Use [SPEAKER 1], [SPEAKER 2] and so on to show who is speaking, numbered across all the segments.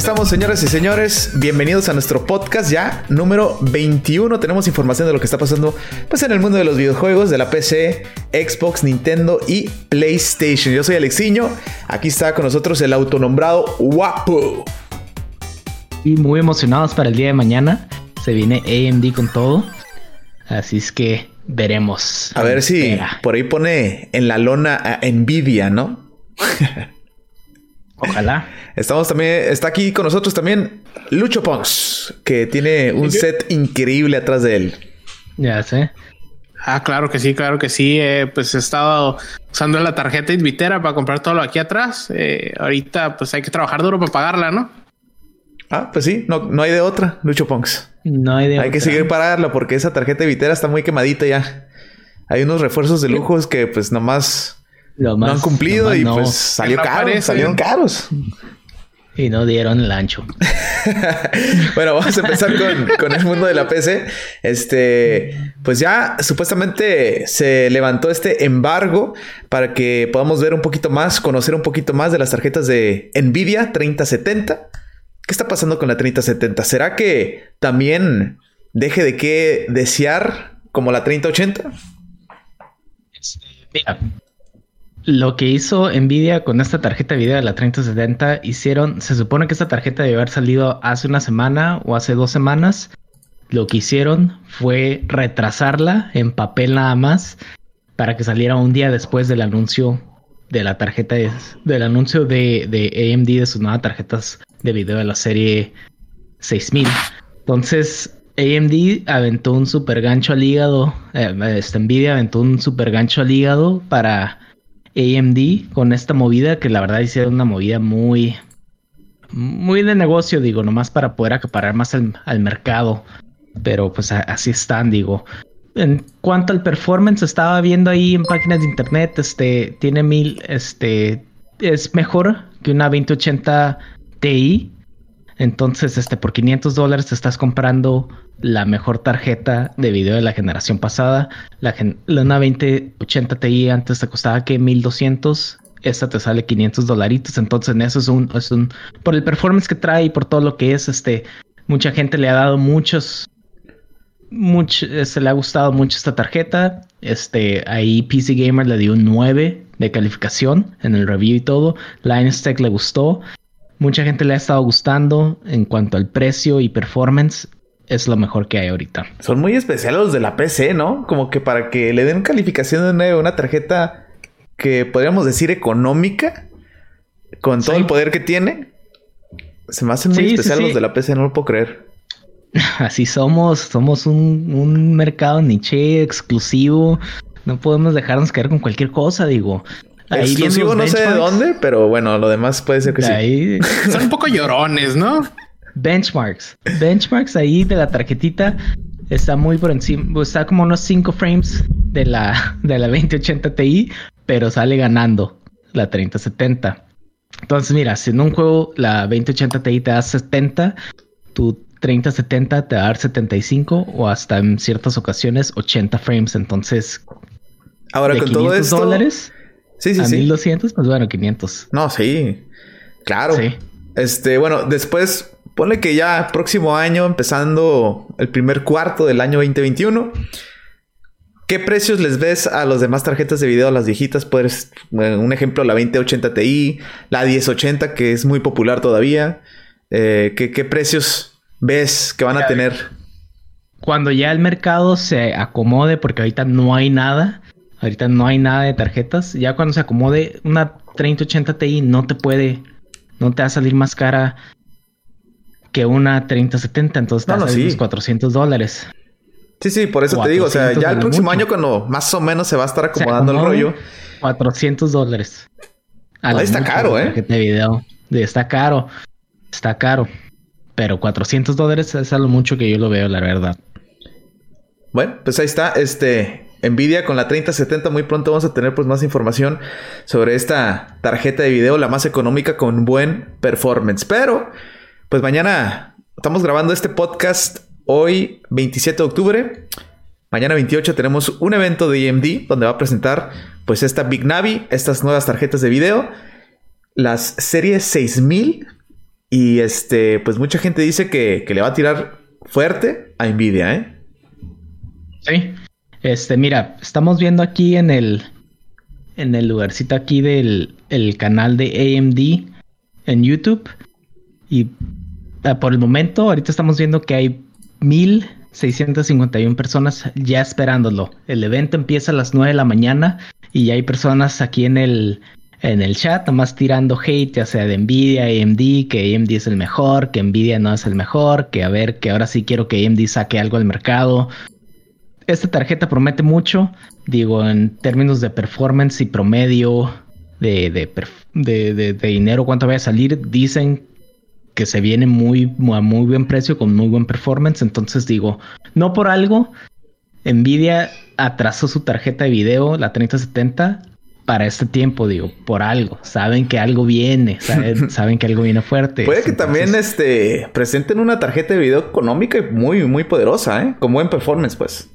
[SPEAKER 1] estamos, señoras y señores. Bienvenidos a nuestro podcast ya número 21. Tenemos información de lo que está pasando pues, en el mundo de los videojuegos, de la PC, Xbox, Nintendo y PlayStation. Yo soy Alexiño. Aquí está con nosotros el autonombrado Guapo.
[SPEAKER 2] Y muy emocionados para el día de mañana. Se viene AMD con todo. Así es que veremos.
[SPEAKER 1] A ver si por ahí pone en la lona a Nvidia, ¿no?
[SPEAKER 2] Ojalá.
[SPEAKER 1] Estamos también, está aquí con nosotros también Lucho Pons, que tiene un set increíble atrás de él.
[SPEAKER 2] Ya sé.
[SPEAKER 3] Ah, claro que sí, claro que sí. Eh, pues he estado usando la tarjeta Invitera para comprar todo lo aquí atrás. Eh, ahorita, pues hay que trabajar duro para pagarla, ¿no?
[SPEAKER 1] Ah, pues sí, no, no hay de otra, Lucho Ponks.
[SPEAKER 2] No hay de
[SPEAKER 1] Hay que seguir pagarla porque esa tarjeta Invitera está muy quemadita ya. Hay unos refuerzos de lujos que pues nomás no han cumplido y pues salió caro, salieron caros.
[SPEAKER 2] Y no dieron el ancho.
[SPEAKER 1] bueno, vamos a empezar con, el mundo de la PC. Este, pues ya supuestamente se levantó este embargo para que podamos ver un poquito más, conocer un poquito más de las tarjetas de Nvidia 3070. ¿Qué está pasando con la 3070? ¿Será que también deje de qué desear como la 3080?
[SPEAKER 2] Este, mira, lo que hizo Nvidia con esta tarjeta de video de la 3070 hicieron, se supone que esta tarjeta debe haber salido hace una semana o hace dos semanas. Lo que hicieron fue retrasarla en papel nada más para que saliera un día después del anuncio de la tarjeta, del anuncio de, de AMD de sus nuevas tarjetas de video de la serie 6000. Entonces, AMD aventó un super gancho al hígado, eh, esta Nvidia aventó un super gancho al hígado para AMD con esta movida que la verdad hicieron una movida muy muy de negocio, digo, nomás para poder acaparar más al, mercado. Pero pues así están, digo. En cuanto al performance, estaba viendo ahí en páginas de internet, este tiene mil, este es mejor que una 2080 Ti. Entonces, este por 500 dólares estás comprando la mejor tarjeta de video de la generación pasada. La, una 2080 Ti antes te costaba que 1200. Esta te sale 500 dolaritos. Entonces, en eso es un, es un. Por el performance que trae y por todo lo que es, este. Mucha gente le ha dado muchos. Mucho, se le ha gustado mucho esta tarjeta. Este, ahí PC Gamer le dio un 9 de calificación en el review y todo. Linus Tech le gustó. Mucha gente le ha estado gustando en cuanto al precio y performance es lo mejor que hay ahorita.
[SPEAKER 1] Son muy especiales los de la PC, ¿no? Como que para que le den calificación de una tarjeta que podríamos decir económica, con todo el poder que tiene, se me hacen muy especiales los de la PC, no lo puedo creer.
[SPEAKER 2] Así somos, somos un, un mercado niche exclusivo. No podemos dejarnos caer con cualquier cosa, digo.
[SPEAKER 1] Ahí exclusivo no sé de dónde, pero bueno, lo demás puede ser que sí.
[SPEAKER 3] Son un poco llorones, ¿no?
[SPEAKER 2] Benchmarks. Benchmarks ahí de la tarjetita está muy por encima, está como unos 5 frames de la, de la 2080 Ti, pero sale ganando la 3070. Entonces, mira, si en un juego la 2080 Ti te da 70, tu 3070 te va a dar 75 o hasta en ciertas ocasiones 80 frames. Entonces,
[SPEAKER 1] ahora con todo esto,
[SPEAKER 2] dólares sí, sí, a 1200, pues bueno, 500.
[SPEAKER 1] No, sí, claro. Sí. Este, bueno, después Ponle que ya próximo año, empezando el primer cuarto del año 2021. ¿Qué precios les ves a las demás tarjetas de video, las viejitas? Pues, un ejemplo, la 2080 Ti, la 1080, que es muy popular todavía. Eh, ¿qué, precios ves que van a tener?
[SPEAKER 2] Cuando ya el mercado se acomode, porque ahorita no hay nada, ahorita no hay nada de tarjetas, ya cuando se acomode, una 3080 Ti no te puede, no te va a salir más cara que una 3070, entonces no, no, sí. 400 dólares.
[SPEAKER 1] Sí, sí, por eso te digo, o sea, ya el próximo año cuando más o menos se va a estar acomodando el rollo.
[SPEAKER 2] 400 dólares.
[SPEAKER 1] Ahí está caro, ¿eh?
[SPEAKER 2] De video. Está caro, está caro. Pero 400 dólares es algo mucho que yo lo veo, la verdad.
[SPEAKER 1] Bueno, pues ahí está, este, Nvidia con la 3070 muy pronto vamos a tener pues más información sobre esta tarjeta de video, la más económica con buen performance. Pero pues mañana estamos grabando este podcast hoy, 27 de octubre. Mañana 28 tenemos un evento de AMD donde va a presentar pues esta Big Navi, estas nuevas tarjetas de video, las series 6000 Y este, pues mucha gente dice que, que le va a tirar fuerte a Nvidia, ¿eh?
[SPEAKER 2] Sí. Este, mira, estamos viendo aquí en el en el lugarcito aquí del el canal de AMD en YouTube y por el momento ahorita estamos viendo que hay 1651 personas ya esperándolo. El evento empieza a las 9 de la mañana y hay personas aquí en el en el chat, nomás tirando hate, ya sea de Nvidia, AMD, que AMD es el mejor, que Nvidia no es el mejor, que a ver, que ahora sí quiero que AMD saque algo al mercado. Esta tarjeta promete mucho, digo, en términos de performance y promedio de, de, de, de dinero, cuánto vaya a salir, dicen que se viene muy, a muy buen precio, con muy buen performance. Entonces digo, no por algo, Nvidia atrasó su tarjeta de video, la 3070, para este tiempo, digo, por algo. Saben que algo viene, saben, que algo viene fuerte.
[SPEAKER 1] Puede que también este, presenten una tarjeta de video económica y muy, muy poderosa, ¿eh? Con buen performance, pues.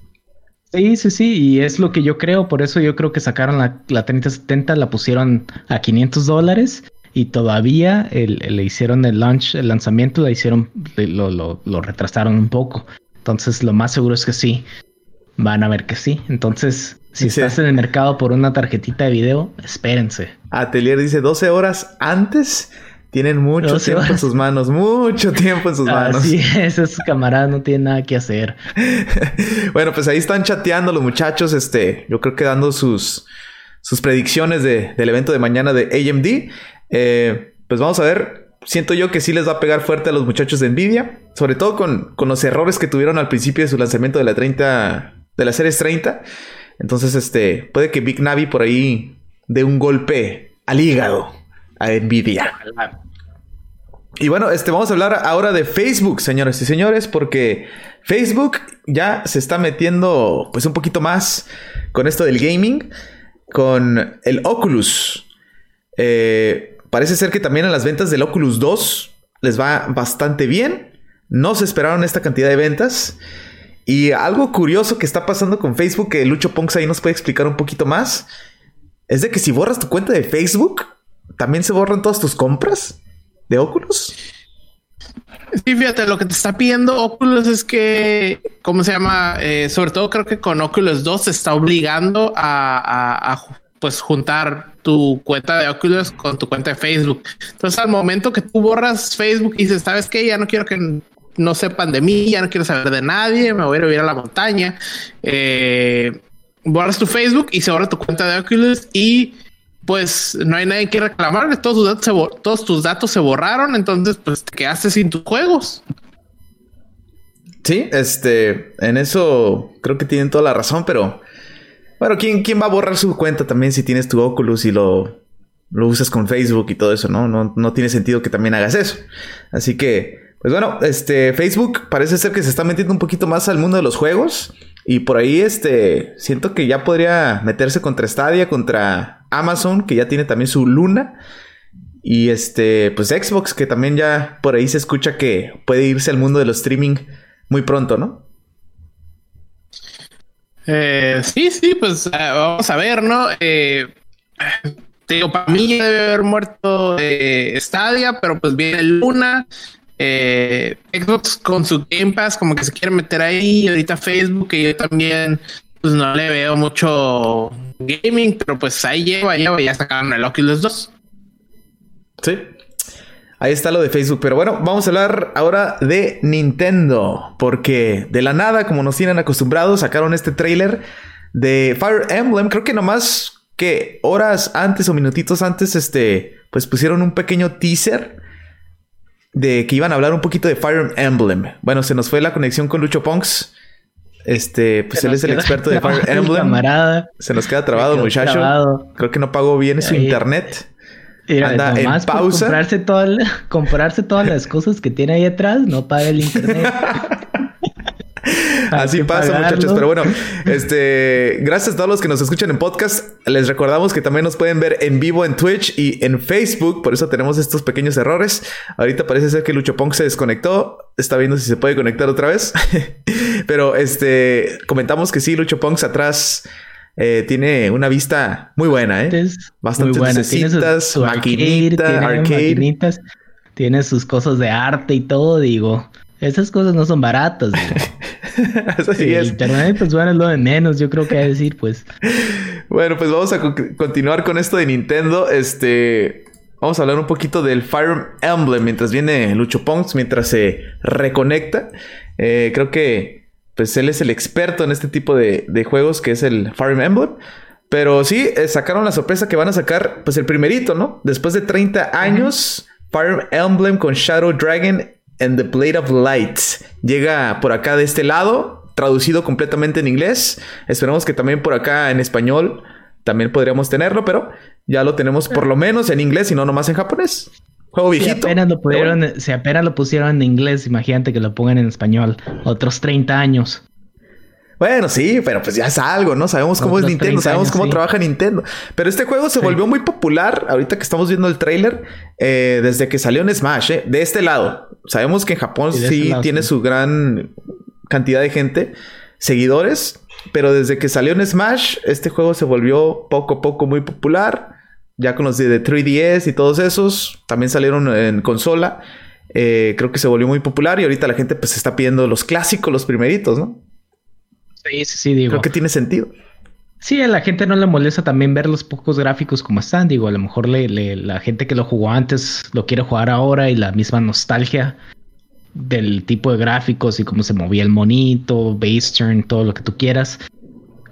[SPEAKER 2] Sí, sí, sí, y es lo que yo creo, por eso yo creo que sacaron la, la 3070, la pusieron a 500 dólares y todavía le hicieron el launch, el lanzamiento, la hicieron, lo, lo, lo retrasaron un poco. Entonces, lo más seguro es que sí. Van a ver que sí. Entonces, si estás en el mercado por una tarjetita de video, espérense.
[SPEAKER 1] Atelier dice 12 horas antes. Tienen mucho tiempo en sus manos, mucho tiempo en sus manos.
[SPEAKER 2] Sí, esos camaradas no tienen nada que hacer.
[SPEAKER 1] bueno, pues ahí están chateando los muchachos, este, yo creo que dando sus, sus predicciones de, del evento de mañana de AMD. Eh, pues vamos a ver. Siento yo que sí les va a pegar fuerte a los muchachos de Nvidia, sobre todo con, con los errores que tuvieron al principio de su lanzamiento de la 30, de la Series 30. Entonces, este, puede que Big Navi por ahí dé un golpe al hígado a Nvidia. Y bueno, este, vamos a hablar ahora de Facebook, señores y señores, porque Facebook ya se está metiendo pues un poquito más con esto del gaming, con el Oculus. Eh, parece ser que también en las ventas del Oculus 2 les va bastante bien. No se esperaron esta cantidad de ventas. Y algo curioso que está pasando con Facebook, que Lucho Ponks ahí nos puede explicar un poquito más, es de que si borras tu cuenta de Facebook, también se borran todas tus compras de Oculus.
[SPEAKER 3] Sí, fíjate, lo que te está pidiendo Oculus es que, ¿cómo se llama? Eh, sobre todo creo que con Oculus 2 se está obligando a, pues juntar tu cuenta de Oculus con tu cuenta de Facebook. Entonces, al momento que tú borras Facebook y dices, ¿sabes qué? Ya no quiero que no sepan de mí, ya no quiero saber de nadie, me voy a ir a la montaña. Eh, borras tu Facebook y se borra tu cuenta de Oculus y pues no hay nadie que reclamar. Todos tus datos se, todos tus datos se borraron, entonces pues te quedaste sin tus juegos.
[SPEAKER 1] Sí, este, en eso creo que tienen toda la razón, pero bueno, ¿quién, quién va a borrar su cuenta también si tienes tu Oculus y lo, lo usas con Facebook y todo eso, ¿no? No, no tiene sentido que también hagas eso. Así que pues bueno, este Facebook parece ser que se está metiendo un poquito más al mundo de los juegos. Y por ahí, este, siento que ya podría meterse contra Stadia, contra Amazon, que ya tiene también su Luna. Y este, pues Xbox, que también ya por ahí se escucha que puede irse al mundo de los streaming muy pronto, ¿no?
[SPEAKER 3] Eh, sí, sí, pues eh, vamos a ver, ¿no? Eh, digo, para mí debe haber muerto Stadia, pero pues viene Luna. Eh, Xbox con su Game Pass como que se quiere meter ahí. Ahorita Facebook, que yo también pues no le veo mucho gaming, pero pues ahí lleva, lleva, ya sacaron el Oculus 2.
[SPEAKER 1] Sí. Ahí está lo de Facebook. Pero bueno, vamos a hablar ahora de Nintendo. Porque de la nada, como nos tienen acostumbrados, sacaron este trailer de Fire Emblem. Creo que nomás que horas antes o minutitos antes, este, pues pusieron un pequeño teaser de que iban a hablar un poquito de Fire Emblem. Bueno, se nos fue la conexión con Lucho Ponks. Este, pues él es el experto de Fire Emblem. Se nos queda trabado, muchacho. Creo que no pagó bien su internet.
[SPEAKER 2] Anda en pausa. comprarse, comprarse todas las cosas que tiene ahí atrás, no paga el internet.
[SPEAKER 1] Así pasa, muchachos. Pero bueno, este, gracias a todos los que nos escuchan en podcast. Les recordamos que también nos pueden ver en vivo en Twitch y en Facebook. Por eso tenemos estos pequeños errores. Ahorita parece ser que Lucho Punk se desconectó. Está viendo si se puede conectar otra vez. Pero este, comentamos que sí, Lucho Punks atrás. Eh, tiene una vista muy buena, ¿eh?
[SPEAKER 2] Bastante buena. Tiene su, maquinita, arcade. tiene sus cosas de arte y todo, digo, esas cosas no son baratas. Eso sí es. Internet, pues bueno, es lo de menos, yo creo que hay decir, pues.
[SPEAKER 1] Bueno, pues vamos a continuar con esto de Nintendo. Este. Vamos a hablar un poquito del Fire Emblem mientras viene Lucho Ponks, mientras se reconecta. Eh, creo que pues él es el experto en este tipo de, de juegos que es el Fire Emblem. Pero sí, eh, sacaron la sorpresa que van a sacar, pues el primerito, ¿no? Después de 30 años, Fire Emblem con Shadow Dragon and the Blade of Light. Llega por acá de este lado, traducido completamente en inglés. Esperamos que también por acá en español también podríamos tenerlo, pero ya lo tenemos por lo menos en inglés y no nomás en japonés. Juego viejito.
[SPEAKER 2] Si apenas lo, pudieron, si apenas lo pusieron en inglés, imagínate que lo pongan en español. Otros 30 años.
[SPEAKER 1] Bueno, sí, pero pues ya es algo, ¿no? Sabemos cómo es Nintendo, sabemos cómo trabaja Nintendo. Pero este juego se volvió muy popular ahorita que estamos viendo el trailer eh, desde que salió en Smash, ¿eh? De este lado. Sabemos que en Japón sí, este tiene su gran cantidad de gente, seguidores, pero desde que salió en Smash, este juego se volvió poco a poco muy popular. Ya con los de 3DS y todos esos, también salieron en consola. Eh, creo que se volvió muy popular y ahorita la gente pues está pidiendo los clásicos, los primeritos, ¿no?
[SPEAKER 2] Sí, sí, sí, digo.
[SPEAKER 1] Creo que tiene sentido.
[SPEAKER 2] Sí, a la gente no le molesta también ver los pocos gráficos como están. Digo, a lo mejor le, la gente que lo jugó antes lo quiere jugar ahora y la misma nostalgia del tipo de gráficos y cómo se movía el monito, base turn, todo lo que tú quieras,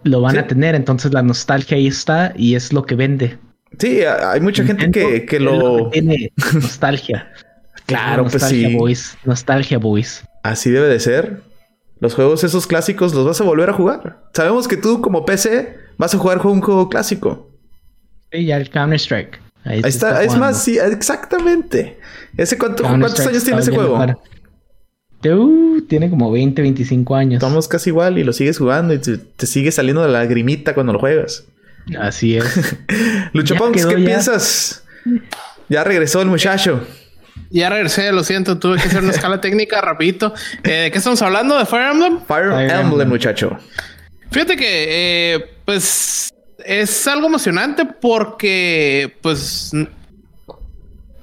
[SPEAKER 2] lo van a tener. Entonces la nostalgia ahí está y es lo que vende.
[SPEAKER 1] Sí, hay mucha gente que, que lo...
[SPEAKER 2] tiene nostalgia. claro, pues sí. Boys. Nostalgia, boys.
[SPEAKER 1] Así debe de ser. Los juegos esos clásicos los vas a volver a jugar. Sabemos que tú como PC vas a jugar un juego clásico.
[SPEAKER 2] Sí, ya el Counter Strike.
[SPEAKER 1] Ahí, está, es más, sí, exactamente. ¿Ese cuántos años tiene ese juego?
[SPEAKER 2] tiene como 20, 25 años.
[SPEAKER 1] Estamos casi igual y lo sigues jugando y te, sigue saliendo la lagrimita cuando lo juegas.
[SPEAKER 2] Así es.
[SPEAKER 1] Lucho ¿qué piensas? Ya regresó el muchacho.
[SPEAKER 3] Ya regresé, lo siento, tuve que hacer una escala técnica rapidito. Eh, ¿De qué estamos hablando? ¿De Fire Emblem?
[SPEAKER 1] Fire, Emblem, muchacho.
[SPEAKER 3] Fíjate que, eh, pues, es algo emocionante porque, pues,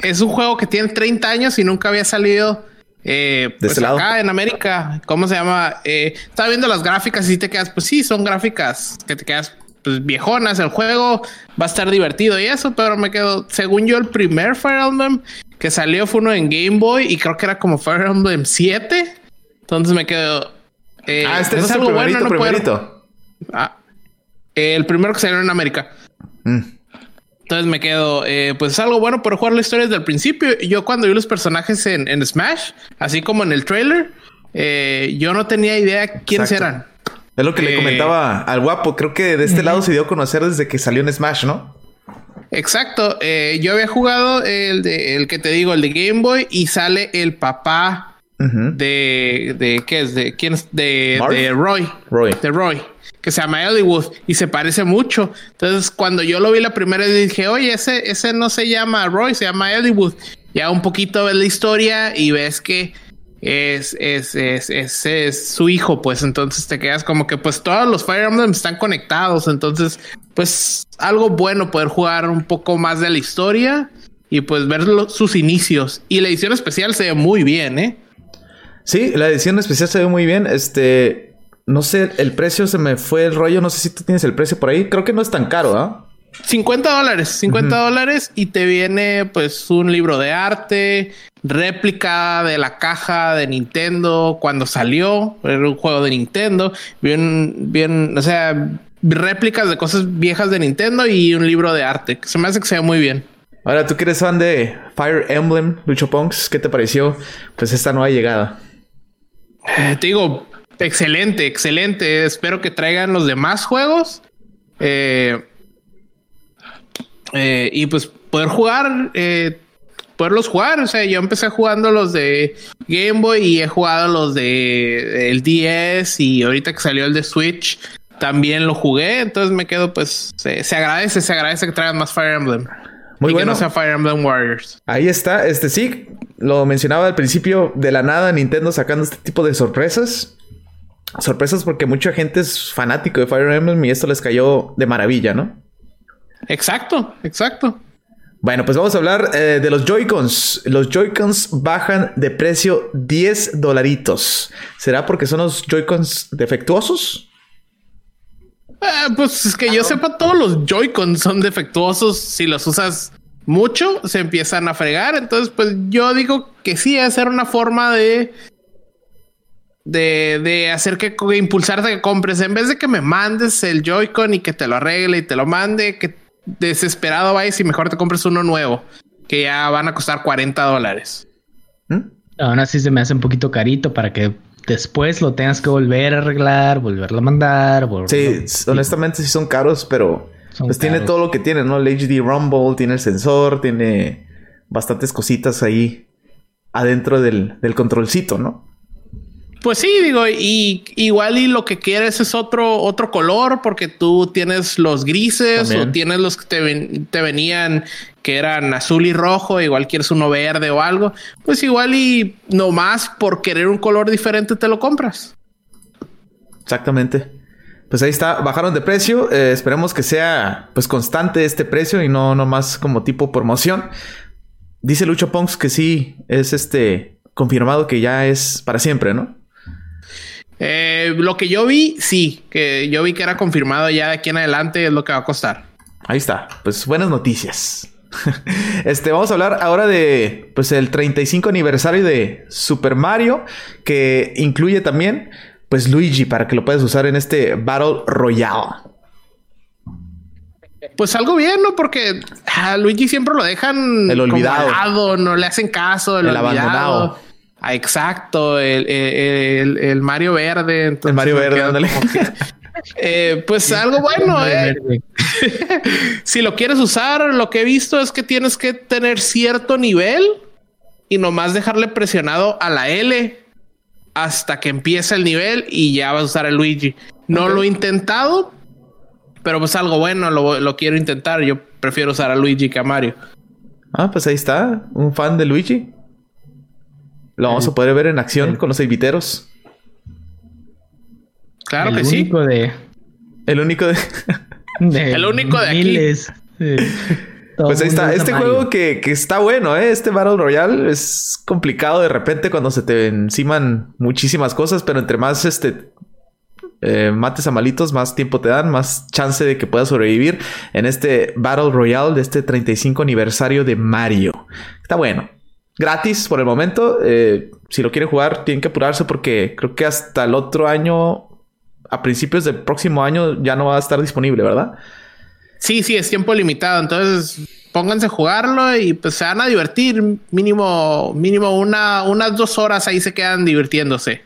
[SPEAKER 3] es un juego que tiene 30 años y nunca había salido eh, pues acá en América. ¿Cómo se llama? Eh, estaba viendo las gráficas y te quedas, pues sí, son gráficas que te quedas pues, viejonas. El juego va a estar divertido y eso, pero me quedo, según yo, el primer Fire Emblem que salió fue uno en Game Boy y creo que era como Fire Emblem 7. Entonces me quedo.
[SPEAKER 1] Eh, ah, este es, algo bueno, no primerito.
[SPEAKER 3] Ah, el primero que salió en América. Mm. Entonces me quedo, eh, pues es algo bueno por jugar la historia desde el principio. Yo cuando vi los personajes en, Smash, así como en el trailer, eh, yo no tenía idea quiénes eran.
[SPEAKER 1] Es lo que le comentaba al guapo. Creo que de este lado se dio a conocer desde que salió en Smash, ¿no?
[SPEAKER 3] Exacto. Eh, yo había jugado el de el que te digo, el de Game Boy, y sale el papá de, de ¿qué es? De quién es de, de, Roy.
[SPEAKER 1] Roy.
[SPEAKER 3] De Roy. Que se llama Hollywood y se parece mucho. Entonces, cuando yo lo vi la primera vez, dije, oye, ese, ese no se llama Roy, se llama Hollywood. Ya un poquito ves la historia y ves que es, es, es, es, es, su hijo, pues entonces te quedas como que pues todos los Fire Emblem están conectados, entonces pues algo bueno poder jugar un poco más de la historia y pues ver sus inicios. Y la edición especial se ve muy bien, ¿eh?
[SPEAKER 1] Sí, la edición especial se ve muy bien, este, no sé, el precio se me fue el rollo, no sé si tú tienes el precio por ahí, creo que no es tan caro, ¿ah?
[SPEAKER 3] 50 dólares, 50 dólares y te viene pues un libro de arte, réplica de la caja de Nintendo cuando salió, era un juego de Nintendo, bien, bien, o sea, réplicas de cosas viejas de Nintendo y un libro de arte, que se me hace que sea muy bien.
[SPEAKER 1] Ahora, tú que eres fan de Fire Emblem, Lucho Punks, ¿qué te pareció? Pues esta nueva llegada.
[SPEAKER 3] Eh, te digo, excelente, excelente. Espero que traigan los demás juegos. Eh, eh, y pues poder jugar, eh, poderlos jugar. O sea, yo empecé jugando los de Game Boy y he jugado los de el DS y ahorita que salió el de Switch también lo jugué. Entonces me quedo, pues se, agradece, se agradece que traigan más Fire Emblem. Muy y bueno. que no sea Fire Emblem Warriors.
[SPEAKER 1] Ahí está, este sí, lo mencionaba al principio, de la nada Nintendo sacando este tipo de sorpresas. Sorpresas porque mucha gente es fanático de Fire Emblem y esto les cayó de maravilla, ¿no?
[SPEAKER 3] Exacto, exacto.
[SPEAKER 1] Bueno, pues vamos a hablar eh, de los Joy-Cons. Los Joy-Cons bajan de precio 10 dolaritos. ¿Será porque son los Joy-Cons defectuosos?
[SPEAKER 3] Eh, pues es que yo sepa, todos los Joy-Cons son defectuosos. Si los usas mucho, se empiezan a fregar. Entonces, pues yo digo que sí, es ser una forma de de, de hacer que impulsarte a que compres en vez de que me mandes el Joy-Con y que te lo arregle y te lo mande, que desesperado vayas y mejor te compres uno nuevo que ya van a costar 40 dólares.
[SPEAKER 2] ¿Mm? Aún así se me hace un poquito carito para que después lo tengas que volver a arreglar, volverlo a mandar.
[SPEAKER 1] Sí, honestamente sí son caros, pero pues tiene todo lo que tiene, ¿no? El HD Rumble, tiene el sensor, tiene bastantes cositas ahí adentro del, del controlcito, ¿no?
[SPEAKER 3] Pues sí, digo, y igual y lo que quieres es otro, otro color, porque tú tienes los grises o tienes los que te, te, venían que eran azul y rojo, igual quieres uno verde o algo, pues igual y nomás por querer un color diferente te lo compras.
[SPEAKER 1] Exactamente. Pues ahí está, bajaron de precio. Eh, esperemos que sea pues constante este precio y no nomás como tipo promoción. Dice Lucho Ponks que sí es este confirmado que ya es para siempre, ¿no?
[SPEAKER 3] Eh, lo que yo vi, sí, que yo vi que era confirmado ya de aquí en adelante es lo que va a costar.
[SPEAKER 1] Ahí está, pues buenas noticias. este, vamos a hablar ahora de pues el 35 aniversario de Super Mario, que incluye también pues Luigi para que lo puedas usar en este Battle Royale.
[SPEAKER 3] Pues algo bien, ¿no? Porque a Luigi siempre lo dejan
[SPEAKER 1] el olvidado,
[SPEAKER 3] no le hacen caso, el, abandonado. Ah, exacto, el, Mario Verde.
[SPEAKER 1] el Mario Verde, ándale.
[SPEAKER 3] Eh, pues algo bueno. Eh. si lo quieres usar, lo que he visto es que tienes que tener cierto nivel y nomás dejarle presionado a la L hasta que empiece el nivel y ya vas a usar el Luigi. No lo he intentado, pero pues algo bueno, lo, lo, quiero intentar. Yo prefiero usar a Luigi que a Mario.
[SPEAKER 1] Ah, pues ahí está, un fan de Luigi. Lo vamos a poder ver en acción con los eviteros.
[SPEAKER 3] Claro que sí.
[SPEAKER 2] De,
[SPEAKER 1] el único de.
[SPEAKER 3] el único de miles.
[SPEAKER 1] Pues ahí está. Este juego que, está bueno, ¿eh? Este Battle Royale es complicado de repente cuando se te enciman muchísimas cosas, pero entre más este eh, mates a malitos, más tiempo te dan, más chance de que puedas sobrevivir en este Battle Royale de este 35 aniversario de Mario. Está bueno gratis por el momento. Eh, si lo quieren jugar, tienen que apurarse porque creo que hasta el otro año, a principios del próximo año, ya no va a estar disponible, ¿verdad?
[SPEAKER 3] Sí, sí, es tiempo limitado. Entonces, pónganse a jugarlo y pues se van a divertir. Mínimo, mínimo una, unas dos horas ahí se quedan divirtiéndose.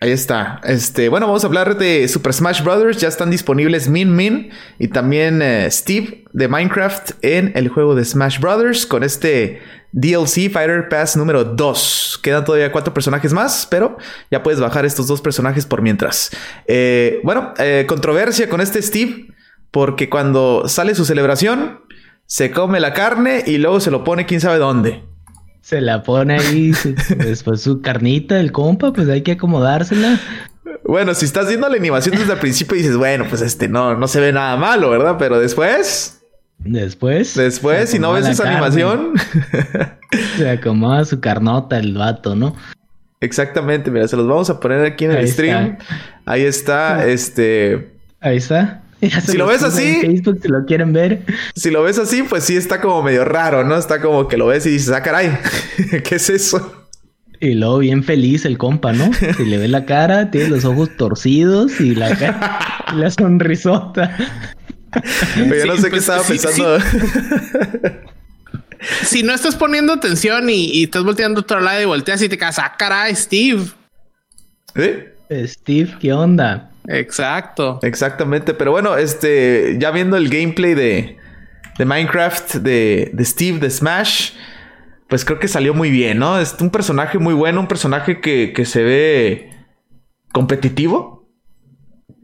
[SPEAKER 1] Ahí está. Este, bueno, vamos a hablar de Super Smash Bros. Ya están disponibles Min Min y también eh, Steve de Minecraft en el juego de Smash Bros. con este DLC Fighter Pass número 2. Quedan todavía cuatro personajes más, pero ya puedes bajar estos dos personajes por mientras. Eh, bueno, eh, controversia con este Steve, porque cuando sale su celebración, se come la carne y luego se lo pone quién sabe dónde.
[SPEAKER 2] Se la pone ahí, después su carnita, el compa, pues hay que acomodársela.
[SPEAKER 1] Bueno, si estás viendo la animación desde el principio dices, bueno, pues este no, no se ve nada malo, ¿verdad? Pero después...
[SPEAKER 2] Después.
[SPEAKER 1] Después, si no ves esa animación.
[SPEAKER 2] se acomoda su carnota el vato, ¿no?
[SPEAKER 1] Exactamente, mira, se los vamos a poner aquí en el stream. Ahí está, este.
[SPEAKER 2] Ahí está.
[SPEAKER 1] si lo ves así.
[SPEAKER 2] Facebook, si lo quieren ver.
[SPEAKER 1] Si lo ves así, pues sí está como medio raro, ¿no? Está como que lo ves y dices, ah, caray, ¿qué es eso?
[SPEAKER 2] Y luego bien feliz el compa, ¿no? Si le ve la cara, tiene los ojos torcidos y la cara, la sonrisota.
[SPEAKER 1] Yo no sé qué pues, estaba pensando.
[SPEAKER 3] si no estás poniendo atención y, estás volteando a otro lado y volteas y te quedas, ah, caray, Steve.
[SPEAKER 1] ¿Eh?
[SPEAKER 2] Steve, ¿qué onda?
[SPEAKER 3] Exacto.
[SPEAKER 1] Exactamente. Pero bueno, este, ya viendo el gameplay de, de Minecraft de, de Steve de Smash, pues creo que salió muy bien, ¿no? Es un personaje muy bueno, un personaje que, que se ve competitivo.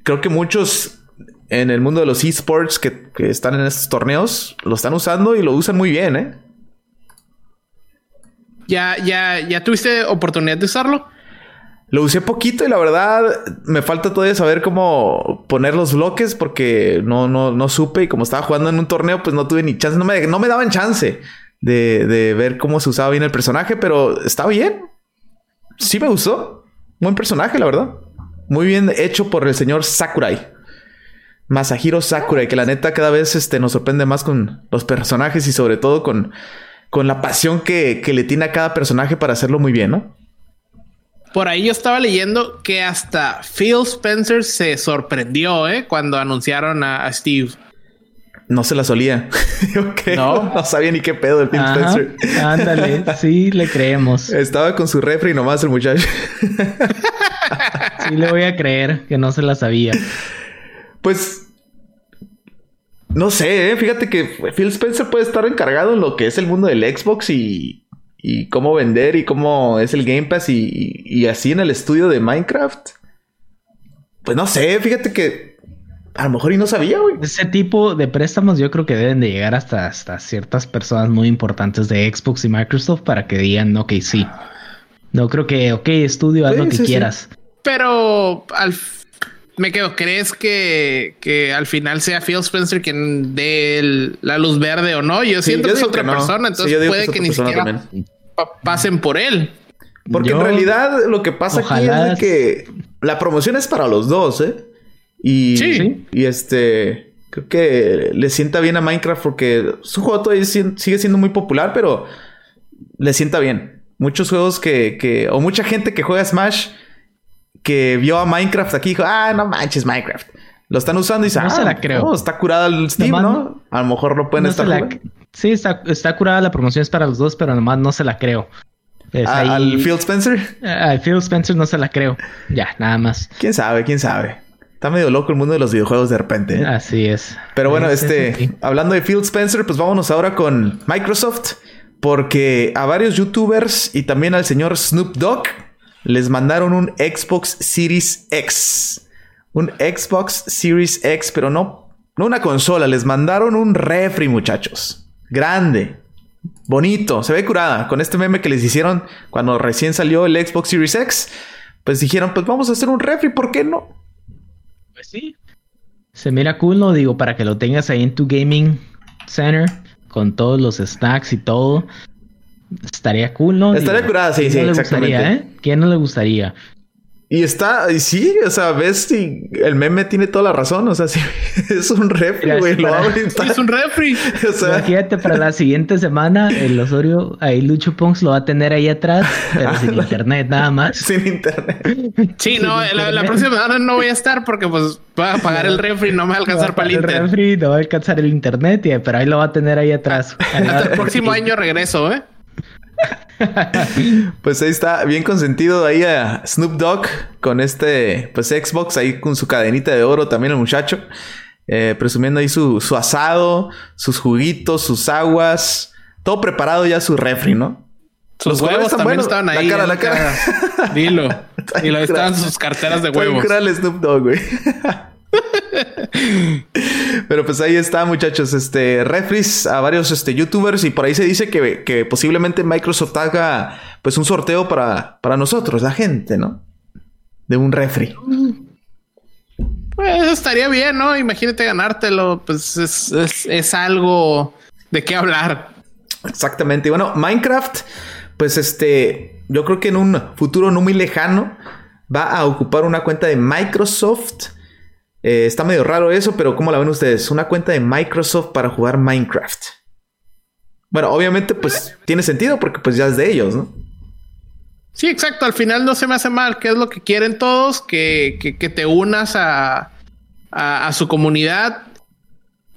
[SPEAKER 1] Creo que muchos en el mundo de los esports que, que están en estos torneos lo están usando y lo usan muy bien, ¿eh?
[SPEAKER 3] ¿Ya, ya, ya tuviste oportunidad de usarlo?
[SPEAKER 1] Lo usé poquito y la verdad me falta todavía saber cómo poner los bloques porque no, no, no supe y como estaba jugando en un torneo pues no tuve ni chance, no me, no me daban chance. de, de ver cómo se usaba bien el personaje, pero está bien. Sí me gustó. Buen personaje, la verdad. Muy bien hecho por el señor Sakurai. Masahiro Sakurai, que la neta cada vez este, nos sorprende más con los personajes y sobre todo con, con la pasión que, que le tiene a cada personaje para hacerlo muy bien, ¿no?
[SPEAKER 3] Por ahí yo estaba leyendo que hasta Phil Spencer se sorprendió ¿eh? cuando anunciaron a, a Steve.
[SPEAKER 1] No se la solía. okay. no. no sabía ni qué pedo de Phil Spencer.
[SPEAKER 2] Ándale, sí, le creemos.
[SPEAKER 1] Estaba con su refri nomás el muchacho.
[SPEAKER 2] sí, le voy a creer que no se la sabía.
[SPEAKER 1] Pues no sé, ¿eh? fíjate que Phil Spencer puede estar encargado en lo que es el mundo del Xbox y, y cómo vender y cómo es el Game Pass y, así en el estudio de Minecraft. Pues no sé, fíjate que a lo mejor y no sabía, güey.
[SPEAKER 2] Ese tipo de préstamos yo creo que deben de llegar hasta, hasta ciertas personas muy importantes de Xbox y Microsoft para que digan, ok, sí. No creo que, ok, estudio, haz lo que quieras.
[SPEAKER 3] Pero al me quedo, ¿crees que, que, al final sea Phil Spencer quien dé la luz verde o no? Yo siento que es otra persona, entonces puede que, ni siquiera pasen por él.
[SPEAKER 1] Porque en realidad lo que pasa aquí es que la promoción es para los dos, ¿eh? Y, sí. y este, creo que le sienta bien a Minecraft porque su juego todavía sigue siendo muy popular, pero le sienta bien. Muchos juegos que, que, o mucha gente que juega Smash que vio a Minecraft aquí dijo, ah, no manches, Minecraft. Lo están usando y dice,
[SPEAKER 2] no se la ah, creo.
[SPEAKER 1] está curada el Steam, ¿no? A lo mejor lo pueden estar
[SPEAKER 2] Sí, está, está curada la promoción es para los dos, pero nomás no se la creo.
[SPEAKER 1] ¿Al Phil Spencer?
[SPEAKER 2] Al Phil Spencer no se la creo. Ya, nada más.
[SPEAKER 1] ¿Quién sabe? ¿Quién sabe? Está medio loco el mundo de los videojuegos de repente. ¿eh?
[SPEAKER 2] Así es.
[SPEAKER 1] Pero bueno, este, hablando de Phil Spencer, pues vámonos ahora con Microsoft. Porque a varios youtubers y también al señor Snoop Dogg les mandaron un Xbox Series X. Un Xbox Series X, pero no, no una consola, les mandaron un refri, muchachos grande, bonito, se ve curada. Con este meme que les hicieron cuando recién salió el Xbox Series X, pues dijeron, pues vamos a hacer un refri, ¿por qué no?
[SPEAKER 2] Pues sí. Se mira cool, ¿no? Digo, para que lo tengas ahí en tu gaming center, con todos los snacks y todo. Estaría cool, ¿no?
[SPEAKER 1] Estaría curada, sí, sí, exactamente.
[SPEAKER 2] ¿eh? ¿Quién no le gustaría?
[SPEAKER 1] Y está, y sí, o sea, ves si el meme tiene toda la razón, o sea, sí, es un refri, güey, lo
[SPEAKER 3] Es un refri.
[SPEAKER 2] o sea... Imagínate para la siguiente semana, el Osorio, ahí Lucho Ponks lo va a tener ahí atrás, pero sin internet nada más.
[SPEAKER 1] Sin internet.
[SPEAKER 3] Sí, no, la, próxima semana no voy a estar porque pues voy a pagar el refri, no me va a alcanzar para el internet. El refri
[SPEAKER 2] no va a alcanzar el internet, pero ahí lo va a tener ahí atrás.
[SPEAKER 3] Hasta el próximo año regreso, ¿eh?
[SPEAKER 1] pues ahí está, bien consentido ahí a Snoop Dogg con este, pues Xbox ahí con su cadenita de oro también el muchacho. Eh, presumiendo ahí su, asado, sus juguitos, sus aguas, todo preparado ya su refri, ¿no?
[SPEAKER 3] Sus huevos también estaban ahí.
[SPEAKER 1] La cara, la cara.
[SPEAKER 3] Dilo. Y lo estaban sus carteras de huevos.
[SPEAKER 1] Snoop Dogg, güey. Pero pues ahí está, muchachos. Este, refris a varios este, youtubers y por ahí se dice que, posiblemente Microsoft haga pues un sorteo para, para nosotros, la gente, ¿no? De un refri.
[SPEAKER 3] Pues estaría bien, ¿no? Imagínate ganártelo. Pues es, es algo de qué hablar.
[SPEAKER 1] Exactamente. Y bueno, Minecraft, pues este, yo creo que en un futuro no muy lejano va a ocupar una cuenta de Microsoft eh, está medio raro eso, pero ¿cómo la ven ustedes? Una cuenta de Microsoft para jugar Minecraft. Bueno, obviamente pues tiene sentido porque pues ya es de ellos, ¿no?
[SPEAKER 3] Sí, exacto. Al final no se me hace mal. ¿Qué es lo que quieren todos? Que, que, te unas a, a, su comunidad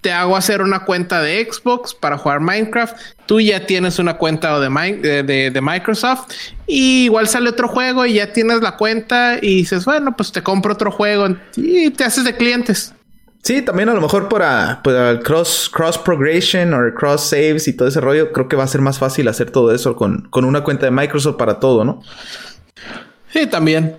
[SPEAKER 3] te hago hacer una cuenta de Xbox para jugar Minecraft. Tú ya tienes una cuenta de, de, Microsoft. Y igual sale otro juego y ya tienes la cuenta y dices, bueno, pues te compro otro juego y te haces de clientes.
[SPEAKER 1] Sí, también a lo mejor para, el cross, cross progression o cross saves y todo ese rollo, creo que va a ser más fácil hacer todo eso con, con una cuenta de Microsoft para todo, ¿no?
[SPEAKER 3] Sí, también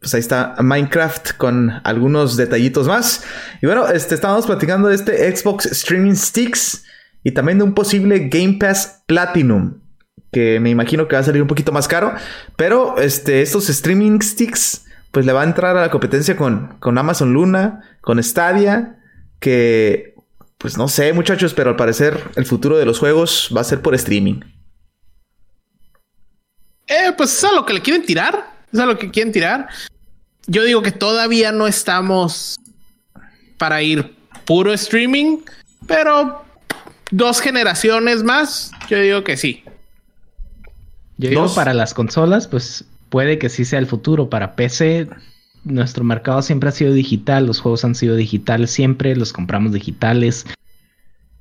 [SPEAKER 1] pues ahí está Minecraft con algunos detallitos más. Y bueno, este, estábamos platicando de este Xbox Streaming Sticks y también de un posible Game Pass Platinum, que me imagino que va a salir un poquito más caro, pero este, estos Streaming Sticks, pues le va a entrar a la competencia con, con Amazon Luna, con Stadia, que pues no sé, muchachos, pero al parecer el futuro de los juegos va a ser por streaming.
[SPEAKER 3] Eh, pues es a lo que le quieren tirar. Es a lo que quieren tirar. Yo digo que todavía no estamos para ir puro streaming, pero dos generaciones más, yo digo que sí.
[SPEAKER 2] Yo digo para las consolas, pues puede que sí sea el futuro. Para PC, nuestro mercado siempre ha sido digital, los juegos han sido digitales siempre, los compramos digitales.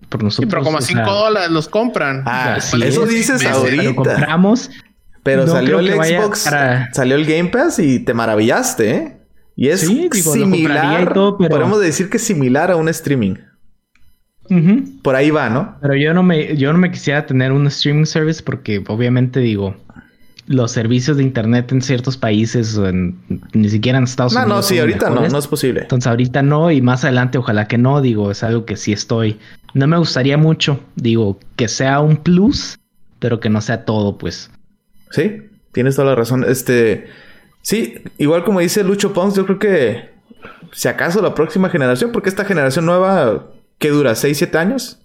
[SPEAKER 3] Por nosotros, sí, pero como a 5 dólares los compran.
[SPEAKER 1] Ah, eso dices ahorita. Pero
[SPEAKER 2] compramos
[SPEAKER 1] pero salió el Xbox, salió el Game Pass y te maravillaste, ¿eh? Y es similar, podemos decir que es similar a un streaming. Por ahí va, ¿no?
[SPEAKER 2] Pero yo no me, yo no me quisiera tener un streaming service porque obviamente digo, los servicios de internet en ciertos países, ni siquiera en Estados Unidos.
[SPEAKER 1] No, no, sí, ahorita no, no es posible.
[SPEAKER 2] Entonces ahorita no y más adelante ojalá que no, digo, es algo que sí estoy. No me gustaría mucho, digo, que sea un plus, pero que no sea todo, pues.
[SPEAKER 1] Sí, tienes toda la razón. Este, sí, igual como dice Lucho Pons, yo creo que si acaso la próxima generación, porque esta generación nueva, ¿qué dura? ¿6, 7 años?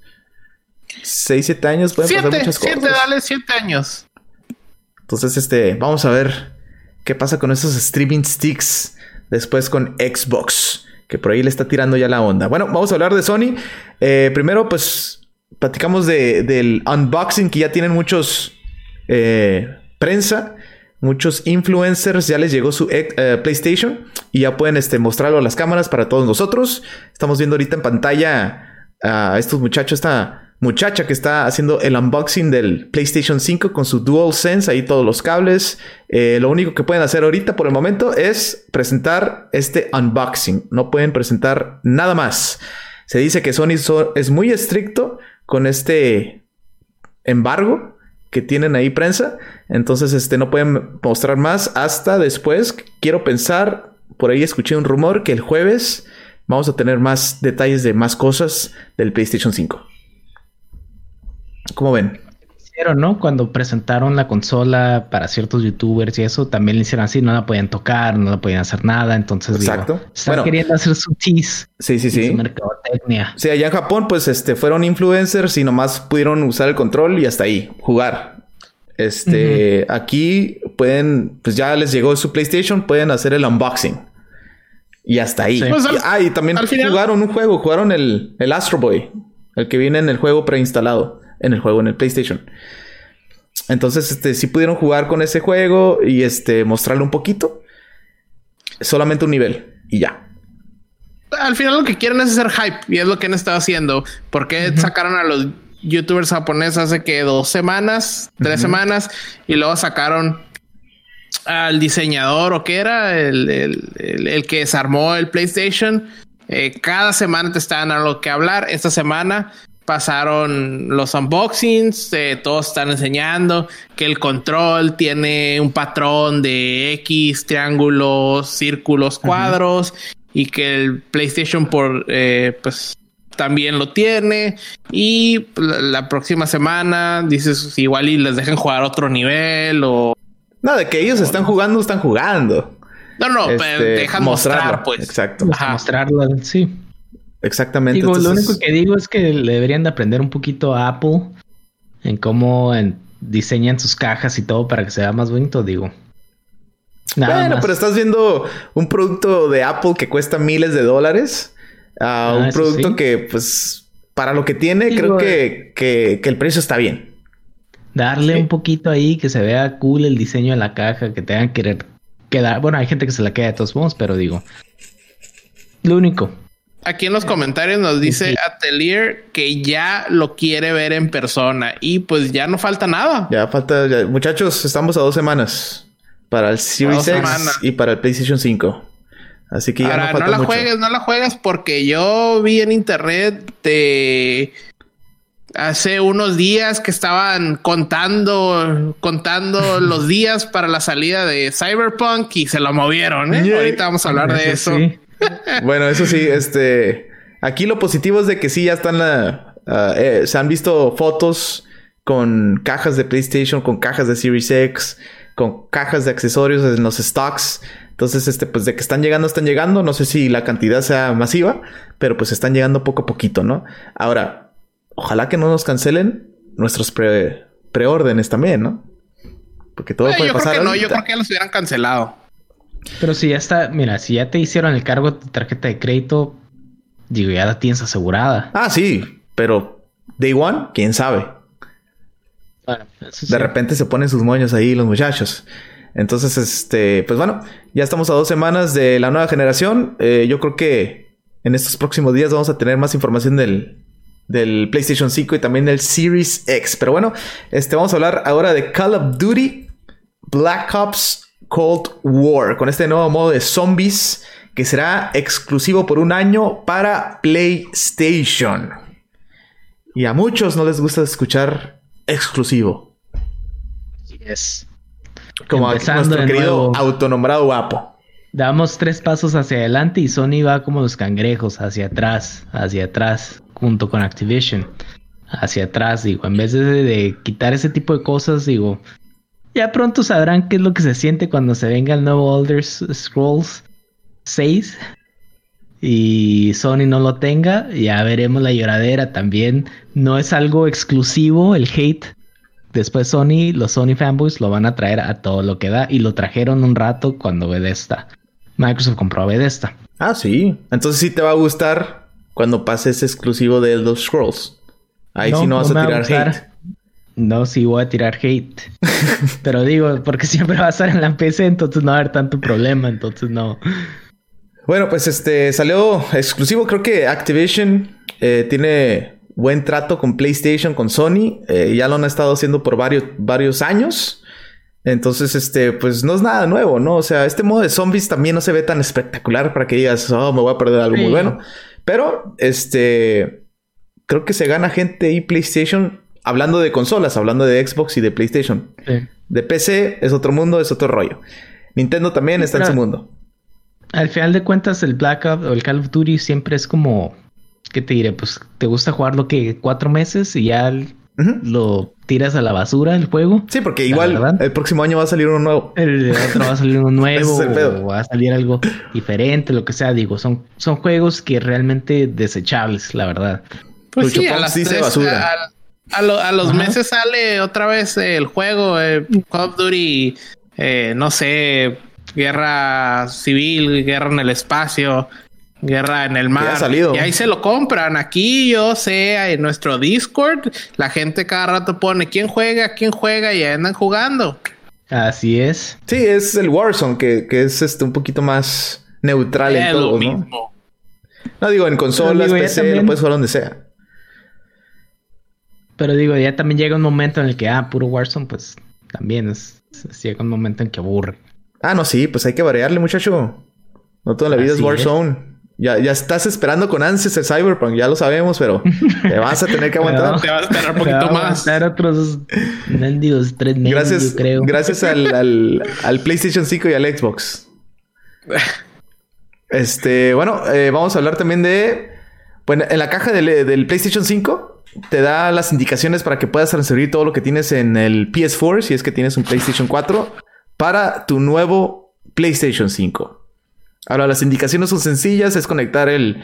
[SPEAKER 1] 6, 7 años pueden pasar muchas cosas.
[SPEAKER 3] 7, dale 7 años.
[SPEAKER 1] Entonces, este, vamos a ver qué pasa con esos streaming sticks después con Xbox, que por ahí le está tirando ya la onda. Bueno, vamos a hablar de Sony. Eh, primero, pues, platicamos de, del unboxing que ya tienen muchos eh, prensa, muchos influencers ya les llegó su eh, PlayStation y ya pueden este, mostrarlo a las cámaras para todos nosotros. Estamos viendo ahorita en pantalla a estos muchachos, esta muchacha que está haciendo el unboxing del PlayStation 5 con su DualSense, ahí todos los cables. Eh, lo único que pueden hacer ahorita por el momento es presentar este unboxing. No pueden presentar nada más. Se dice que Sony es muy estricto con este embargo que tienen ahí prensa. Entonces, este, no pueden mostrar más hasta después. Quiero pensar, por ahí escuché un rumor que el jueves vamos a tener más detalles de más cosas del PlayStation 5. ¿Cómo ven?
[SPEAKER 2] ¿No? Cuando presentaron la consola para ciertos youtubers y eso, también le hicieron así, no la podían tocar, no la podían hacer nada, entonces
[SPEAKER 1] Exacto.
[SPEAKER 2] están queriendo hacer su tease.
[SPEAKER 1] Sí, sí, sí. Su mercadotecnia. Sí, allá en Japón, pues, este, fueron influencers y nomás pudieron usar el control y hasta ahí, jugar. Este, aquí pueden, pues ya les llegó su PlayStation, pueden hacer el unboxing. Y hasta ahí. Pues ah, y también jugaron un juego, jugaron el, el Astro Boy, el que viene en el juego preinstalado en el juego, en el PlayStation. Entonces, este, sí pudieron jugar con ese juego y este, mostrarle un poquito. Solamente un nivel y ya.
[SPEAKER 3] Al final lo que quieren es hacer hype y es lo que han estado haciendo. Porque sacaron a los youtubers japoneses hace que dos semanas, tres semanas y luego sacaron al diseñador o que era el, el, que desarmó el PlayStation. Eh, cada semana te estaban a lo que hablar. Esta semana pasaron los unboxings, eh, todos están enseñando que el control tiene un patrón de X, triángulos, círculos, cuadros y que el PlayStation por eh, pues también lo tiene. Y la, próxima semana dices igual y les dejen jugar otro nivel o
[SPEAKER 1] no de que ellos están jugando están jugando.
[SPEAKER 3] No no pero este, dejan mostrar pues.
[SPEAKER 1] exacto.
[SPEAKER 2] Mostrarlo sí
[SPEAKER 1] Exactamente.
[SPEAKER 2] Digo, lo único que digo es que le deberían de aprender un poquito a Apple en cómo diseñan sus cajas y todo para que sea más bonito, digo.
[SPEAKER 1] bueno, pero estás viendo un producto de Apple que cuesta miles de dólares a ah, un producto que, pues, para lo que tiene, creo que, que, el precio está bien.
[SPEAKER 2] Darle un poquito ahí, que se vea cool el diseño de la caja, que tengan que quedar. Bueno, hay gente que se la queda de todos modos, pero digo. Lo único.
[SPEAKER 3] Aquí en los comentarios nos dice Atelier que ya lo quiere ver en persona y pues ya no falta nada.
[SPEAKER 1] Ya falta, muchachos, estamos a dos semanas para el Series X y para el PlayStation 5. Así que ya no falta
[SPEAKER 3] no la
[SPEAKER 1] juegues,
[SPEAKER 3] no la juegues porque yo vi en internet de hace unos días que estaban contando contando los días para la salida de Cyberpunk y se lo movieron. ¿eh? Ahorita vamos a hablar de eso
[SPEAKER 1] bueno, eso sí, este. Aquí lo positivo es de que sí ya están la. Ah, eh, se han visto fotos con cajas de PlayStation, con cajas de Series X, con cajas de accesorios en los stocks. Entonces, este, pues de que están llegando, están llegando. No sé si la cantidad sea masiva, pero pues están llegando poco a poquito, ¿no? Ahora, ojalá que no nos cancelen nuestros pre preórdenes también, ¿no?
[SPEAKER 3] Porque todo puede yo pasar. Creo que no, yo creo que ya los hubieran cancelado.
[SPEAKER 2] Pero si ya está, mira, si ya te hicieron el cargo de tarjeta de crédito, digo, ya la tienes asegurada.
[SPEAKER 1] Ah, sí, pero Day One, quién sabe. De repente se ponen sus moños ahí los muchachos. Entonces, este, pues bueno, ya estamos a dos semanas de la nueva generación. Eh, yo creo que en estos próximos días vamos a tener más información del, del PlayStation 5 y también del Series X. Pero bueno, este, vamos a hablar ahora de Call of Duty Black Ops Cold War, con este nuevo modo de zombies que será exclusivo por un año para PlayStation. Y a muchos no les gusta escuchar exclusivo.
[SPEAKER 2] Así es.
[SPEAKER 1] Como nuestro querido autonombrado guapo.
[SPEAKER 2] Damos tres pasos hacia adelante y Sony va como los cangrejos, hacia atrás, hacia atrás, junto con Activision. Hacia atrás, digo, en vez de, de quitar ese tipo de cosas, digo, ya pronto sabrán qué es lo que se siente cuando se venga el nuevo Elder Scrolls 6 y Sony no lo tenga, ya veremos la lloradera también. No es algo exclusivo el hate. Después Sony, los Sony fanboys lo van a traer a todo lo que da y lo trajeron un rato cuando Bethesda. Microsoft compró a Bethesda.
[SPEAKER 1] Ah, sí. Entonces sí te va a gustar cuando pases exclusivo de los Scrolls. Ahí sí no vas a tirar hate.
[SPEAKER 2] No, sí voy a tirar hate. Pero digo, porque siempre va a estar en la PC, entonces no va a haber tanto problema, entonces no.
[SPEAKER 1] Bueno, pues este salió exclusivo. Creo que Activision eh, tiene buen trato con PlayStation, con Sony. Eh, ya lo han estado haciendo por varios, varios años. Entonces, este, pues no es nada nuevo, ¿no? O sea, este modo de zombies también no se ve tan espectacular para que digas, oh, me voy a perder algo muy bueno. Pero, este, creo que se gana gente y PlayStation hablando de consolas, hablando de Xbox y de PlayStation. De PC es otro mundo, es otro rollo. Nintendo también está en su mundo
[SPEAKER 2] al final de cuentas el Black Ops o el Call of Duty siempre es como, ¿qué te diré? Pues te gusta jugarlo que cuatro meses y ya lo tiras a la basura el juego.
[SPEAKER 1] Sí, porque igual el próximo año va a salir uno nuevo.
[SPEAKER 2] El otro va a salir uno nuevo o va a salir algo diferente, lo que sea. Digo, son, son juegos que realmente desechables, la verdad.
[SPEAKER 3] Pues sí, a las basura. A, los meses sale otra vez el juego, eh, Call of Duty, eh, no sé, guerra civil, guerra en el espacio, guerra en el mar. Y ahí se lo compran. Aquí yo sé, en nuestro Discord, la gente cada rato pone quién juega, quién juega y andan jugando.
[SPEAKER 2] Así es.
[SPEAKER 1] Sí, es el Warzone, que, es este un poquito más neutral en todo, ¿no? No digo en consolas, PC, lo puedes jugar donde sea.
[SPEAKER 2] Pero digo, ya también llega un momento en el que, ah, puro Warzone, pues también es, llega un momento en que aburre.
[SPEAKER 1] Ah, no, sí, pues hay que variarle, muchacho. No toda la vida es Warzone. Ya, ya estás esperando con ansias el Cyberpunk, ya lo sabemos, pero te vas a tener que aguantar.
[SPEAKER 3] te vas a esperar un poquito más.
[SPEAKER 2] otros mendigos tres meses,
[SPEAKER 1] gracias, creo. Gracias al, al, PlayStation 5 y al Xbox. Este, bueno, eh, vamos a hablar también de. Bueno, en la caja del, del, PlayStation 5 te da las indicaciones para que puedas transferir todo lo que tienes en el PS4, si es que tienes un PlayStation 4 para tu nuevo PlayStation 5. Ahora, las indicaciones son sencillas, es conectar el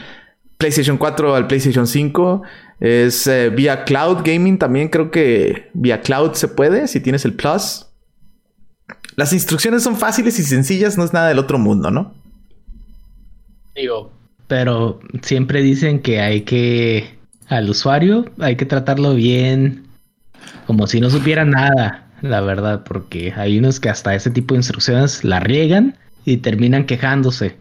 [SPEAKER 1] PlayStation 4 al PlayStation 5, es eh, vía Cloud Gaming también, creo que vía Cloud se puede si tienes el Plus. Las instrucciones son fáciles y sencillas, no es nada del otro mundo, ¿no?
[SPEAKER 2] Digo, pero siempre dicen que hay que al usuario hay que tratarlo bien, como si no supiera nada la verdad, porque hay unos que hasta ese tipo de instrucciones la riegan y terminan quejándose.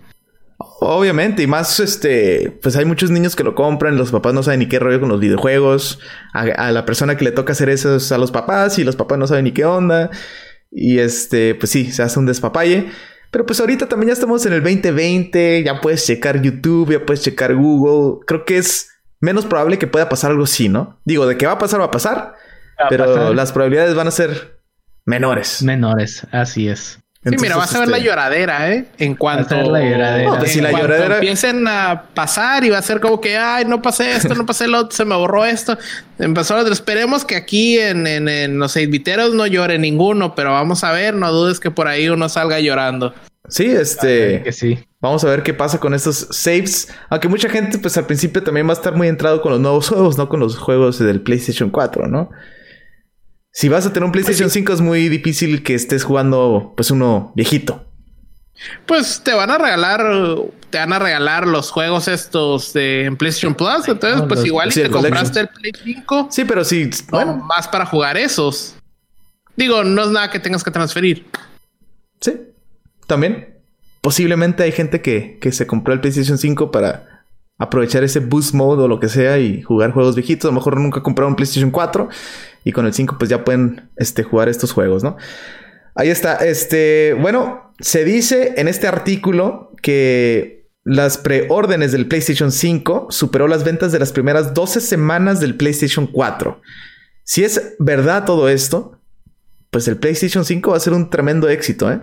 [SPEAKER 1] Obviamente, y más este, pues hay muchos niños que lo compran, los papás no saben ni qué rollo con los videojuegos, a, la persona que le toca hacer eso es a los papás y los papás no saben ni qué onda, y este, pues sí, se hace un despapalle. Pero pues ahorita también ya estamos en el 2020, ya puedes checar YouTube, ya puedes checar Google. Creo que es menos probable que pueda pasar algo así, ¿no? Digo, de que va a pasar, va a pasar pero las probabilidades van a ser menores.
[SPEAKER 2] Menores, así es.
[SPEAKER 3] sí, mira, vas a ver la este, lloradera, ¿eh? En cuanto,
[SPEAKER 2] la lloradera.
[SPEAKER 3] Pues, si la lloradera... empiecen a pasar y va a ser como que, ay, no pasé esto, no pasé lo otro, se me borró esto. Empezó a esperemos que aquí en, en, los inviteros no llore ninguno, pero vamos a ver, no dudes que por ahí uno salga llorando.
[SPEAKER 1] Sí, este.
[SPEAKER 2] Que sí.
[SPEAKER 1] Vamos a ver qué pasa con estos saves. Aunque mucha gente, pues al principio también va a estar muy entrado con los nuevos juegos, no con los juegos del PlayStation 4, ¿no? Si vas a tener un PlayStation 5 es muy difícil que estés jugando, pues uno viejito.
[SPEAKER 3] Pues te van a regalar, te van a regalar los juegos estos de en PlayStation Plus. Entonces,
[SPEAKER 2] No,
[SPEAKER 3] pues
[SPEAKER 2] los-
[SPEAKER 3] igual y
[SPEAKER 1] sí,
[SPEAKER 3] te compraste el Play 5.
[SPEAKER 1] Sí, pero sí.
[SPEAKER 3] no,
[SPEAKER 1] Bueno,
[SPEAKER 3] más para jugar esos. Digo, no es nada que tengas que transferir.
[SPEAKER 1] sí. También. Posiblemente hay gente que, que se compró el PlayStation 5 para aprovechar ese boost mode o lo que sea y jugar juegos viejitos. A lo mejor nunca compraron PlayStation 4 y con el 5 pues ya pueden este, jugar estos juegos, ¿no? Ahí está. Este, bueno, se dice en este artículo que las preórdenes del PlayStation 5 superó las ventas de las primeras 12 semanas del PlayStation 4. Si es verdad todo esto, pues el PlayStation 5 va a ser un tremendo éxito, ¿eh?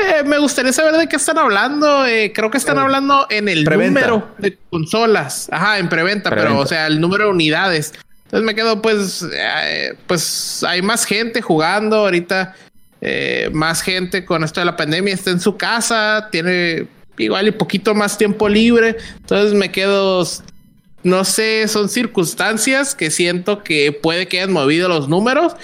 [SPEAKER 3] Eh, me gustaría saber de qué están hablando. Eh, creo que están hablando en el
[SPEAKER 1] Preventa.
[SPEAKER 3] número de consolas. Ajá, en preventa, pero o sea, el número de unidades. Entonces me quedo, pues, eh, pues hay más gente jugando ahorita. más gente con esto de la pandemia está en su casa, tiene igual y poquito más tiempo libre. Entonces me quedo, no sé, son circunstancias que siento que puede que hayan movido los números.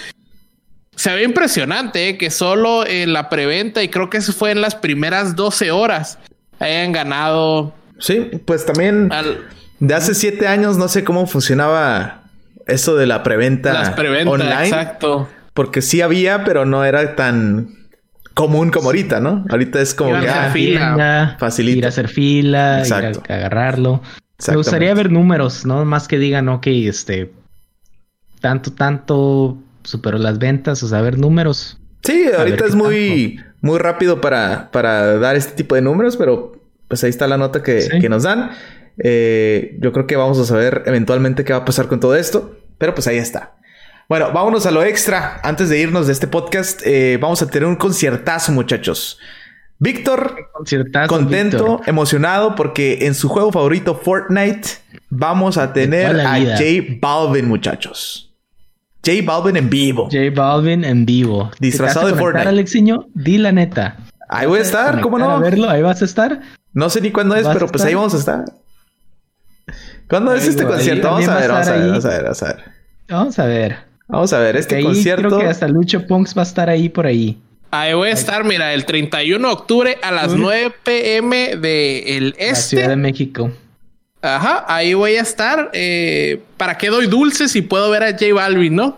[SPEAKER 3] Se ve impresionante ¿eh? que solo en la preventa, y creo que eso fue en las primeras 12 horas, hayan ganado
[SPEAKER 1] Sí, pues también
[SPEAKER 3] al-
[SPEAKER 1] de hace siete años no sé cómo funcionaba eso de la preventa
[SPEAKER 3] las preventas.
[SPEAKER 1] online.
[SPEAKER 3] Exacto.
[SPEAKER 1] Porque sí había, pero no era tan común como ahorita, ¿no? Ahorita es como que ah,
[SPEAKER 3] fila.
[SPEAKER 2] Tienda,
[SPEAKER 1] Facilito.
[SPEAKER 2] Ir a hacer fila, ir a-
[SPEAKER 1] Exacto.
[SPEAKER 2] agarrarlo. Me gustaría ver números, ¿no? Más que digan, ok, este, tanto, tanto superó las ventas, o sea, ver números.
[SPEAKER 1] Sí,
[SPEAKER 2] A
[SPEAKER 1] ahorita es muy, muy rápido para, para dar este tipo de números, pero pues ahí está la nota que,
[SPEAKER 2] Sí.
[SPEAKER 1] que nos dan. Eh, yo creo que vamos a saber eventualmente qué va a pasar con todo esto, pero pues ahí está. Bueno, vámonos a lo extra. Antes de irnos de este podcast, eh, vamos a tener un conciertazo, muchachos. Víctor, contento, emocionado, porque en su juego favorito, Fortnite, vamos a tener a. J Balvin, muchachos. J Balvin en vivo.
[SPEAKER 2] J Balvin en vivo.
[SPEAKER 1] Disfrazado
[SPEAKER 2] ¿Te
[SPEAKER 1] de Fortnite.
[SPEAKER 2] Alexiño? Di la neta.
[SPEAKER 1] Ahí voy a estar, ¿cómo no?
[SPEAKER 2] A verlo, ahí vas a estar.
[SPEAKER 1] No sé ni cuándo es,
[SPEAKER 2] ¿Vas a
[SPEAKER 1] pero pues ahí vamos a estar. ¿Cuándo es este concierto? Vamos a ver, vamos a ver, vamos a ver, vamos a ver.
[SPEAKER 2] Vamos a ver.
[SPEAKER 1] Vamos a ver, este
[SPEAKER 2] ahí
[SPEAKER 1] concierto.
[SPEAKER 2] creo que hasta Lucho Punks va a estar ahí por ahí.
[SPEAKER 3] Ahí voy a estar, mira, el 31 de octubre a las
[SPEAKER 2] Uy.
[SPEAKER 3] 9 pm de el
[SPEAKER 2] La Ciudad de
[SPEAKER 3] este.
[SPEAKER 2] México.
[SPEAKER 3] Ajá, ahí voy a estar. Eh, ¿Para qué doy dulces si puedo ver a J Balvin, no?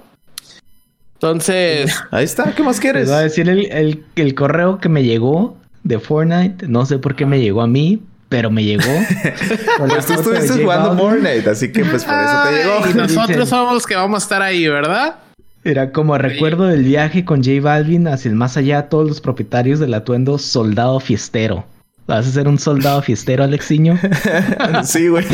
[SPEAKER 3] Entonces,
[SPEAKER 1] Ahí está, ¿qué más
[SPEAKER 2] Les
[SPEAKER 1] quieres?
[SPEAKER 2] voy a decir el, el- el correo que me llegó de Fortnite. No sé por qué me llegó a mí, pero me llegó.
[SPEAKER 1] Pues tú estuviste jugando. Fortnite, así que pues por eso te
[SPEAKER 3] Ay,
[SPEAKER 1] llegó.
[SPEAKER 3] y nosotros somos los que vamos a estar ahí, ¿verdad?
[SPEAKER 2] Era como recuerdo del viaje con J Balvin hacia el más allá. Todos los propietarios del atuendo soldado fiestero. ¿Vas a ser un soldado fiestero, Alexiño?
[SPEAKER 1] sí, güey.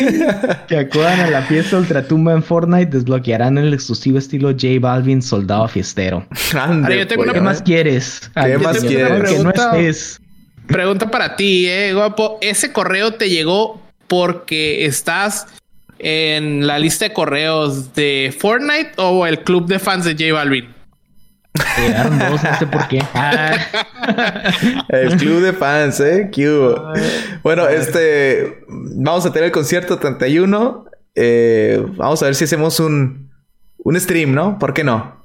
[SPEAKER 2] que acudan a la fiesta ultratumba en Fortnite desbloquearán el exclusivo estilo J Balvin soldado fiestero.
[SPEAKER 1] Ande,
[SPEAKER 3] Ahora, yo tengo una-
[SPEAKER 2] ¿Qué más quieres?
[SPEAKER 1] ¿Qué más quieres?
[SPEAKER 2] Que no
[SPEAKER 3] Pregunta-
[SPEAKER 2] estés.
[SPEAKER 3] Pregunta para ti, eh, guapo. ¿Ese correo te llegó porque estás en la lista de correos de Fortnite o el club de fans de J Balvin?
[SPEAKER 2] Llegaron dos, no sé por qué. Ah.
[SPEAKER 1] El club de fans, ¿eh? ¿Qué hubo? Bueno, este... Vamos a tener el concierto 31. Eh, vamos a ver si hacemos un... Un stream, ¿no? ¿Por qué no?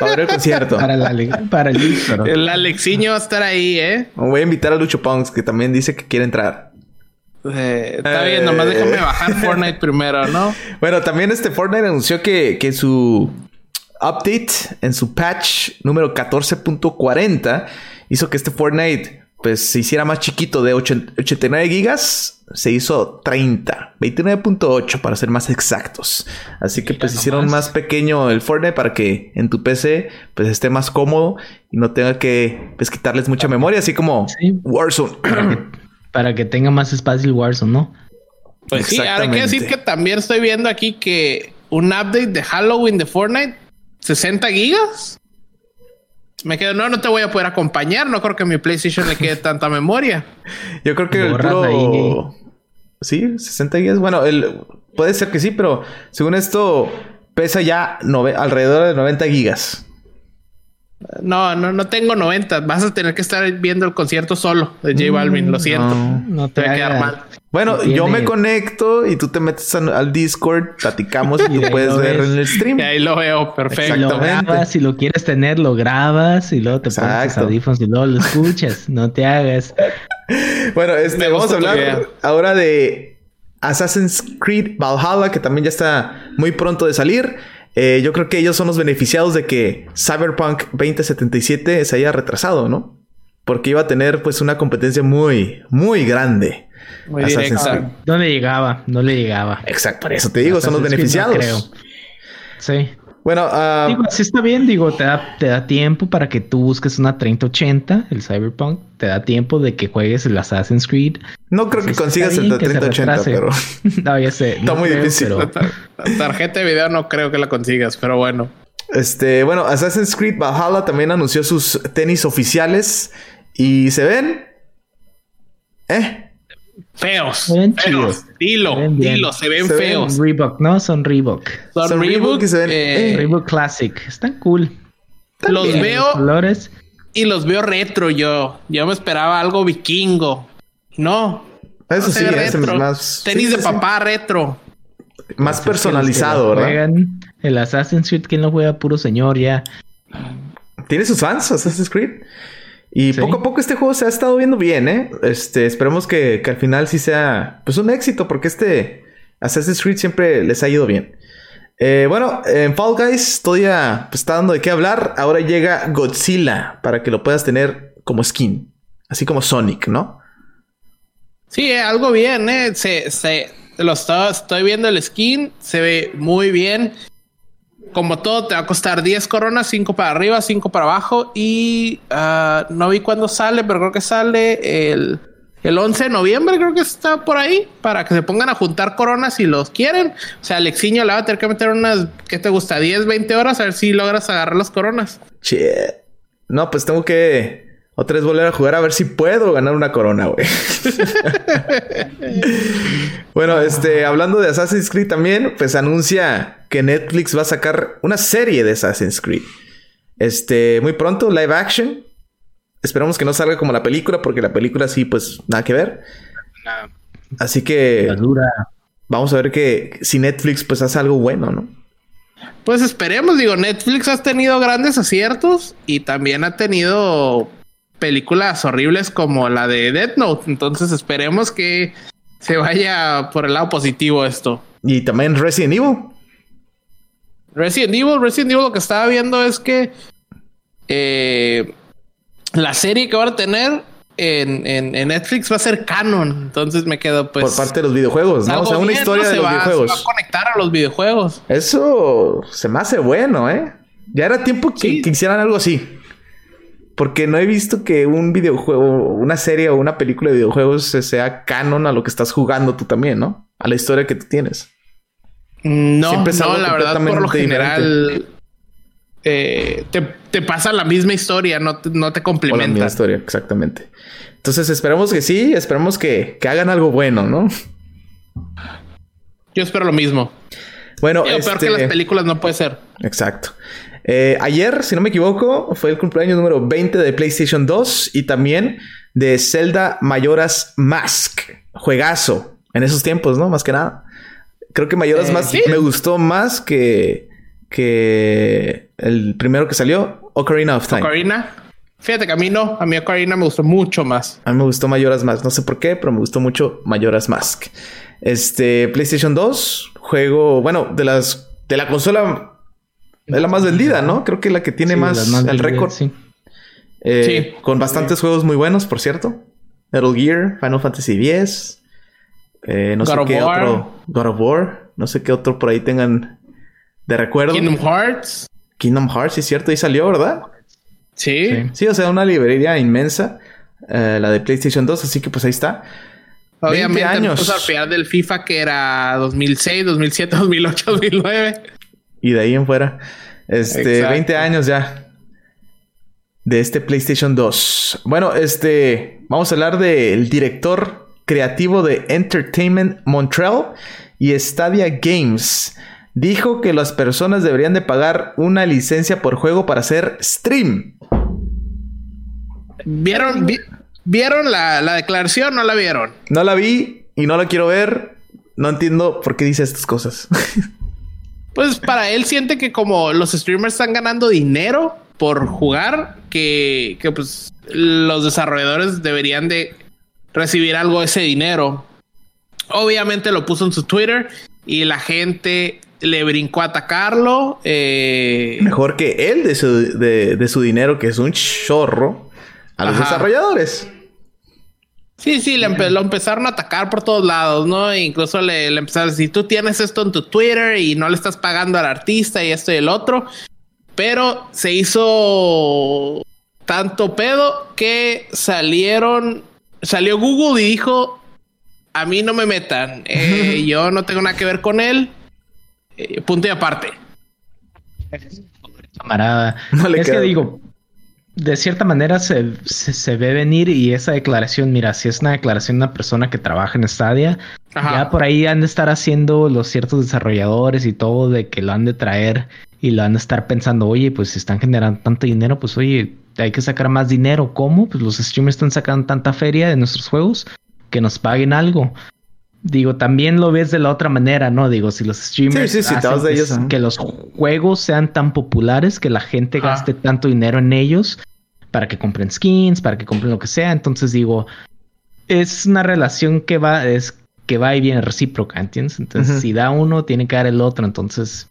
[SPEAKER 1] Para ver el concierto.
[SPEAKER 2] Para, la, para el Víctor.
[SPEAKER 3] El Alexiño va a estar ahí, ¿eh?
[SPEAKER 1] Voy a invitar a Lucho Punks, que también dice que quiere entrar.
[SPEAKER 3] Eh, está
[SPEAKER 1] Eh.
[SPEAKER 3] bien, nomás déjame bajar Fortnite primero, ¿no?
[SPEAKER 1] Bueno, también este Fortnite anunció que, que su update, en su patch número 14.40, hizo que este Fortnite pues se hiciera más chiquito de 8 89 gigas, se hizo 30, 29.8 para ser más exactos. Así que pues hicieron más pequeño el Fortnite para que en tu PC pues esté más cómodo y no tenga que pues quitarles mucha memoria, así como
[SPEAKER 2] Sí.
[SPEAKER 1] Warzone.
[SPEAKER 2] Para que tenga más espacio el Warzone, ¿no?
[SPEAKER 3] Pues sí, ahora hay que decir que también estoy viendo aquí que un update de Halloween de Fortnite, 60 gigas. Me quedo, no, no te voy a poder acompañar. No creo que a mi PlayStation le quede tanta memoria.
[SPEAKER 1] Yo creo que el
[SPEAKER 2] Borras
[SPEAKER 1] puro...
[SPEAKER 2] ahí.
[SPEAKER 1] Sí, 60 gigas. Bueno, el... puede ser que sí, pero según esto pesa ya nove- alrededor de 90 gigas.
[SPEAKER 3] No, no, no tengo 90. Vas a tener que estar viendo el concierto solo de J Balvin. Lo siento.
[SPEAKER 2] No, no te
[SPEAKER 3] Te va a quedar mal.
[SPEAKER 1] Bueno, yo me conecto y tú te metes al, al Discord, platicamos y
[SPEAKER 2] Y
[SPEAKER 1] tú puedes
[SPEAKER 2] lo
[SPEAKER 1] ver
[SPEAKER 2] ves.
[SPEAKER 1] en el stream.
[SPEAKER 3] Y ahí lo veo. Perfecto.
[SPEAKER 2] Lo grabas, si lo quieres tener, lo grabas y luego te pones tus
[SPEAKER 1] Exacto.
[SPEAKER 2] audífonos y luego lo escuchas. No te hagas.
[SPEAKER 1] Bueno, este, vamos a hablar
[SPEAKER 3] idea.
[SPEAKER 1] ahora de Assassin's Creed Valhalla, que también ya está muy pronto de salir. Eh, yo creo que ellos son los beneficiados de que Cyberpunk 2077 se haya retrasado, ¿no? Porque iba a tener pues una competencia muy, muy grande.
[SPEAKER 3] Muy directa.
[SPEAKER 2] No le llegaba, no le llegaba.
[SPEAKER 1] Exacto, por eso te digo, son los
[SPEAKER 2] no
[SPEAKER 1] beneficiados.
[SPEAKER 2] creo. Sí.
[SPEAKER 1] Bueno, ah,
[SPEAKER 2] Digo, está bien, digo, te da, te da tiempo para que tú busques una 3080, el Cyberpunk, te da tiempo de que juegues el Assassin's Creed.
[SPEAKER 1] no creo que consigas el
[SPEAKER 2] bien que se
[SPEAKER 1] 3080,
[SPEAKER 2] retrase.
[SPEAKER 1] pero
[SPEAKER 2] No, ya sé.
[SPEAKER 1] Está
[SPEAKER 2] no
[SPEAKER 1] muy
[SPEAKER 2] creo,
[SPEAKER 1] difícil.
[SPEAKER 2] pero-
[SPEAKER 3] la tarjeta de video no creo que la consigas, pero bueno.
[SPEAKER 1] este, bueno, Assassin's Creed Valhalla también anunció sus tenis oficiales y se ven, eh,
[SPEAKER 3] Feos.
[SPEAKER 2] Se ven
[SPEAKER 3] feos. Dilo,
[SPEAKER 2] Se ven bien.
[SPEAKER 3] dilo, se ven
[SPEAKER 1] Se ven
[SPEAKER 3] feos.
[SPEAKER 2] Reebok, ¿no? Son Reebok.
[SPEAKER 3] Son
[SPEAKER 1] Son Reebok
[SPEAKER 3] Reebok,
[SPEAKER 1] y se ven-
[SPEAKER 3] eh,
[SPEAKER 1] eh,
[SPEAKER 2] Reebok Classic. Están cool.
[SPEAKER 3] los veo
[SPEAKER 2] los colores.
[SPEAKER 3] y los veo retro yo. Yo me esperaba algo vikingo. No.
[SPEAKER 1] eso
[SPEAKER 3] no
[SPEAKER 1] sí, ese es
[SPEAKER 3] retro.
[SPEAKER 1] más
[SPEAKER 3] Tenis
[SPEAKER 1] sí,
[SPEAKER 3] de
[SPEAKER 1] sí, sí.
[SPEAKER 3] papá retro.
[SPEAKER 1] más personalizado, ¿verdad?
[SPEAKER 2] juegan, el Assassin's Creed, ¿quién lo juega? Puro señor ya.
[SPEAKER 1] Tiene sus fans Assassin's Creed. Y
[SPEAKER 2] Sí.
[SPEAKER 1] poco a poco este juego se ha estado viendo bien, ¿eh? Este, esperemos que, que al final sí sea pues un éxito, porque este Assassin's Creed siempre les ha ido bien. Eh, bueno, en Fall Guys todavía pues, está dando de qué hablar. Ahora llega Godzilla para que lo puedas tener como skin, así como Sonic, ¿no?
[SPEAKER 3] Sí, eh, algo bien, eh. Se, se, lo estoy viendo el skin, se ve muy bien. Como todo, te va a costar 10 coronas, 5 para arriba, 5 para abajo. Y ah, no vi cuándo sale, pero creo que sale el, el 11 de noviembre, creo que está por ahí, para que se pongan a juntar coronas si los quieren. O sea, Alexiño le va a tener que meter unas, ¿qué te gusta? 10, 20 horas a ver si logras agarrar las coronas.
[SPEAKER 1] Che. No, pues tengo que otra vez volver a jugar a ver si puedo ganar una corona, güey. bueno, este, hablando de Assassin's Creed también, pues anuncia que Netflix va a sacar una serie de Assassin's Creed. Este, muy pronto, live action. Esperamos que no salga como la película, porque la película sí, pues nada que ver. Así que
[SPEAKER 2] dura.
[SPEAKER 1] vamos a ver que si Netflix pues hace algo bueno, ¿no?
[SPEAKER 3] Pues esperemos, digo, Netflix ha tenido grandes aciertos y también ha tenido películas horribles como la de Death Note. Entonces esperemos que se vaya por el lado positivo esto.
[SPEAKER 1] Y también Resident Evil.
[SPEAKER 3] Resident Evil, Resident Evil lo que estaba viendo es que eh, la serie que van a tener en, en- en Netflix va a ser canon. Entonces me quedo pues...
[SPEAKER 1] por parte de los videojuegos, ¿no? O sea, una historia de los
[SPEAKER 3] va-
[SPEAKER 1] videojuegos.
[SPEAKER 3] Se va a conectar a los videojuegos.
[SPEAKER 1] Eso se me hace bueno, ¿eh? Ya era tiempo que,
[SPEAKER 3] Sí.
[SPEAKER 1] que hicieran algo así. Porque no he visto que un videojuego, una serie o una película de videojuegos se- sea canon a lo que estás jugando tú también, ¿no? A la historia que tú tienes.
[SPEAKER 3] No, no, la verdad, por lo general eh, te, te pasa la misma historia, no te, no te
[SPEAKER 1] O la misma
[SPEAKER 3] complementa.
[SPEAKER 1] historia, exactamente. Entonces esperemos que sí, esperemos que, que hagan algo bueno, ¿no?
[SPEAKER 3] Yo espero lo mismo.
[SPEAKER 1] Bueno,
[SPEAKER 3] Digo, peor
[SPEAKER 1] este-
[SPEAKER 3] que las películas no puede ser.
[SPEAKER 1] Exacto. Eh, ayer, si no me equivoco, fue el cumpleaños número 20 de PlayStation 2 y también de Zelda Mayoras Mask. Juegazo. En esos tiempos, ¿no? Más que nada. Creo que Mayoras
[SPEAKER 3] Eh,
[SPEAKER 1] Mask
[SPEAKER 3] sí.
[SPEAKER 1] me gustó más que, que el primero que salió, Ocarina of Time.
[SPEAKER 3] Ocarina. Fíjate que a mí no, a mí Ocarina me gustó mucho más.
[SPEAKER 1] A mí me gustó Mayoras Mask. No sé por qué, pero me gustó mucho Mayoras Mask. Este, PlayStation 2, juego, bueno, de las, de la consola, es la más vendida, ¿no? Creo que la que tiene
[SPEAKER 2] Sí,
[SPEAKER 1] más,
[SPEAKER 2] más
[SPEAKER 1] el récord.
[SPEAKER 2] sí.
[SPEAKER 1] Eh,
[SPEAKER 3] Sí.
[SPEAKER 1] Con bastantes juegos muy buenos, por cierto. Metal Gear, Final Fantasy X. eh, no
[SPEAKER 3] God
[SPEAKER 1] sé
[SPEAKER 3] of
[SPEAKER 1] qué
[SPEAKER 3] War.
[SPEAKER 1] otro. God of War. No sé qué otro por ahí tengan de recuerdo.
[SPEAKER 3] Kingdom Hearts.
[SPEAKER 1] Kingdom Hearts, sí es cierto, ahí salió, ¿verdad?
[SPEAKER 3] Sí.
[SPEAKER 2] Sí.
[SPEAKER 1] Sí, o sea, una librería inmensa. eh, la de PlayStation 2, así que pues ahí está.
[SPEAKER 3] Obviamente
[SPEAKER 1] 20
[SPEAKER 3] me
[SPEAKER 1] años.
[SPEAKER 3] puse a del FIFA que era 2006, 2007, 2008, 2009.
[SPEAKER 1] Y de ahí en fuera. Este,
[SPEAKER 3] Exacto.
[SPEAKER 1] 20 años ya. De este PlayStation 2. Bueno, este. Vamos a hablar del director creativo de Entertainment Montreal y Stadia Games. dijo que las personas deberían de pagar una licencia por juego para hacer stream.
[SPEAKER 3] ¿Vieron, ¿vieron la, la declaración? ¿No la vieron?
[SPEAKER 1] No la vi y no la quiero ver. No entiendo por qué dice estas cosas.
[SPEAKER 3] Pues para él siente que como los streamers están ganando dinero por jugar, que, que pues los desarrolladores deberían de recibir algo de ese dinero. Obviamente lo puso en su Twitter y la gente le brincó a atacarlo. Eh...
[SPEAKER 1] Mejor que él de su, de, de su dinero, que es un chorro, a los
[SPEAKER 3] Ajá.
[SPEAKER 1] desarrolladores.
[SPEAKER 3] Sí, sí, le empe- lo empezaron a atacar por todos lados, ¿no? E incluso le, le empezaron a decir, tú tienes esto en tu Twitter y no le estás pagando al artista y esto y el otro. Pero se hizo tanto pedo que salieron, salió Google y dijo, a mí no me metan, eh, yo no tengo nada que ver con él, Eh, punto y aparte.
[SPEAKER 2] camarada.
[SPEAKER 1] No le
[SPEAKER 2] es
[SPEAKER 1] queda.
[SPEAKER 2] que digo, de cierta manera se, se, se ve venir y esa declaración, mira, si es una declaración de una persona que trabaja en Stadia,
[SPEAKER 3] Ajá.
[SPEAKER 2] ya por ahí han de estar haciendo los ciertos desarrolladores y todo de que lo han de traer y lo han de estar pensando, oye, pues si están generando tanto dinero, pues oye, hay que sacar más dinero. ¿Cómo? Pues los streamers están sacando tanta feria de nuestros juegos que nos paguen algo. Digo, también lo ves de la otra manera, ¿no? Digo, si los streamers
[SPEAKER 1] Sí, sí, sí,
[SPEAKER 2] hacen que,
[SPEAKER 1] ellos,
[SPEAKER 2] s-
[SPEAKER 1] ajá.
[SPEAKER 2] que los juegos sean tan populares que la gente
[SPEAKER 3] Ajá.
[SPEAKER 2] gaste tanto dinero en ellos para que compren skins, para que compren lo que sea. Entonces digo, es una relación que va, es que va y viene recíproca, ¿entiendes? Entonces, si da uno, tiene que dar el otro. Entonces,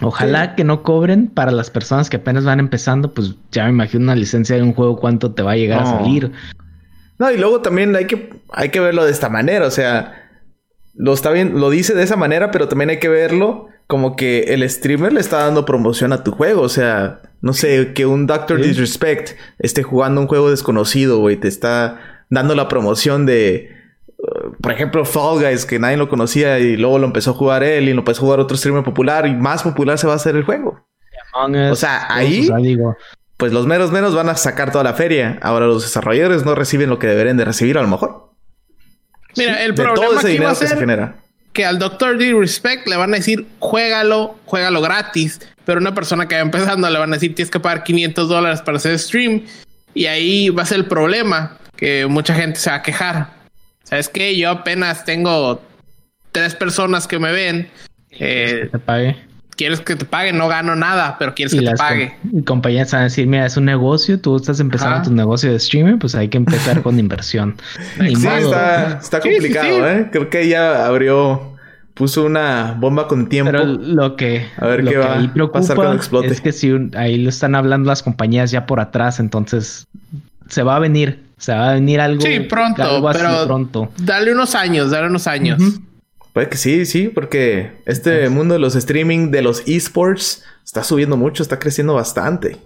[SPEAKER 2] ojalá que no cobren para las personas que apenas van empezando, pues ya me imagino una licencia de un juego, cuánto te va a llegar
[SPEAKER 1] No.
[SPEAKER 2] a salir.
[SPEAKER 1] No, y luego también hay que, hay que verlo de esta manera. O sea, lo está bien, lo dice de esa manera, pero también hay que verlo como que el streamer le está dando promoción a tu juego. O sea, no sé, que un Doctor
[SPEAKER 2] Sí.
[SPEAKER 1] Disrespect esté jugando un juego desconocido, güey, te está dando la promoción de. uh, por ejemplo, Fall Guys, que nadie lo conocía y luego lo empezó a jugar él y lo empezó a jugar otro streamer popular y más popular se va a hacer el juego.
[SPEAKER 2] Us,
[SPEAKER 1] O sea, ahí-
[SPEAKER 2] digo,
[SPEAKER 1] Pues los menos menos van a sacar toda la feria. Ahora los desarrolladores no reciben lo que deberían de recibir a lo mejor.
[SPEAKER 3] Mira, el
[SPEAKER 1] de
[SPEAKER 3] problema
[SPEAKER 1] todo ese
[SPEAKER 3] va a
[SPEAKER 1] dinero que se genera.
[SPEAKER 3] que al Dr. D Respect le van a decir, juégalo, juégalo gratis. Pero una persona que va empezando le van a decir, tienes que pagar 500 dólares para hacer stream. Y ahí va a ser el problema, que mucha gente se va a quejar. ¿Sabes qué? Yo apenas tengo tres personas que me ven. Eh,
[SPEAKER 2] te pague.
[SPEAKER 3] Quieres que te pague, no gano nada, pero quieres que te pague.
[SPEAKER 2] com- y compañías van a decir, mira, es un negocio, tú estás empezando
[SPEAKER 3] Ajá.
[SPEAKER 2] tu negocio de streamer, pues hay que empezar con inversión. Ni
[SPEAKER 1] Sí,
[SPEAKER 2] modo.
[SPEAKER 1] está, está
[SPEAKER 3] Sí, sí,
[SPEAKER 1] complicado,
[SPEAKER 3] sí.
[SPEAKER 1] ¿eh? Creo que ella abrió, puso una bomba con tiempo.
[SPEAKER 2] Pero lo que,
[SPEAKER 1] A ver
[SPEAKER 2] lo
[SPEAKER 1] qué
[SPEAKER 2] que
[SPEAKER 1] va
[SPEAKER 2] ahí
[SPEAKER 1] a
[SPEAKER 2] preocupa
[SPEAKER 1] pasar cuando explote.
[SPEAKER 2] es que si un- ahí lo están hablando las compañías ya por atrás, entonces se va a venir, se va a venir algo,
[SPEAKER 3] Sí, pronto,
[SPEAKER 2] algo así
[SPEAKER 3] pero
[SPEAKER 2] pronto.
[SPEAKER 3] dale unos años, dale unos años.
[SPEAKER 1] Puede que sí, sí, porque este mundo de los streaming, de los esports, está subiendo mucho, está creciendo bastante.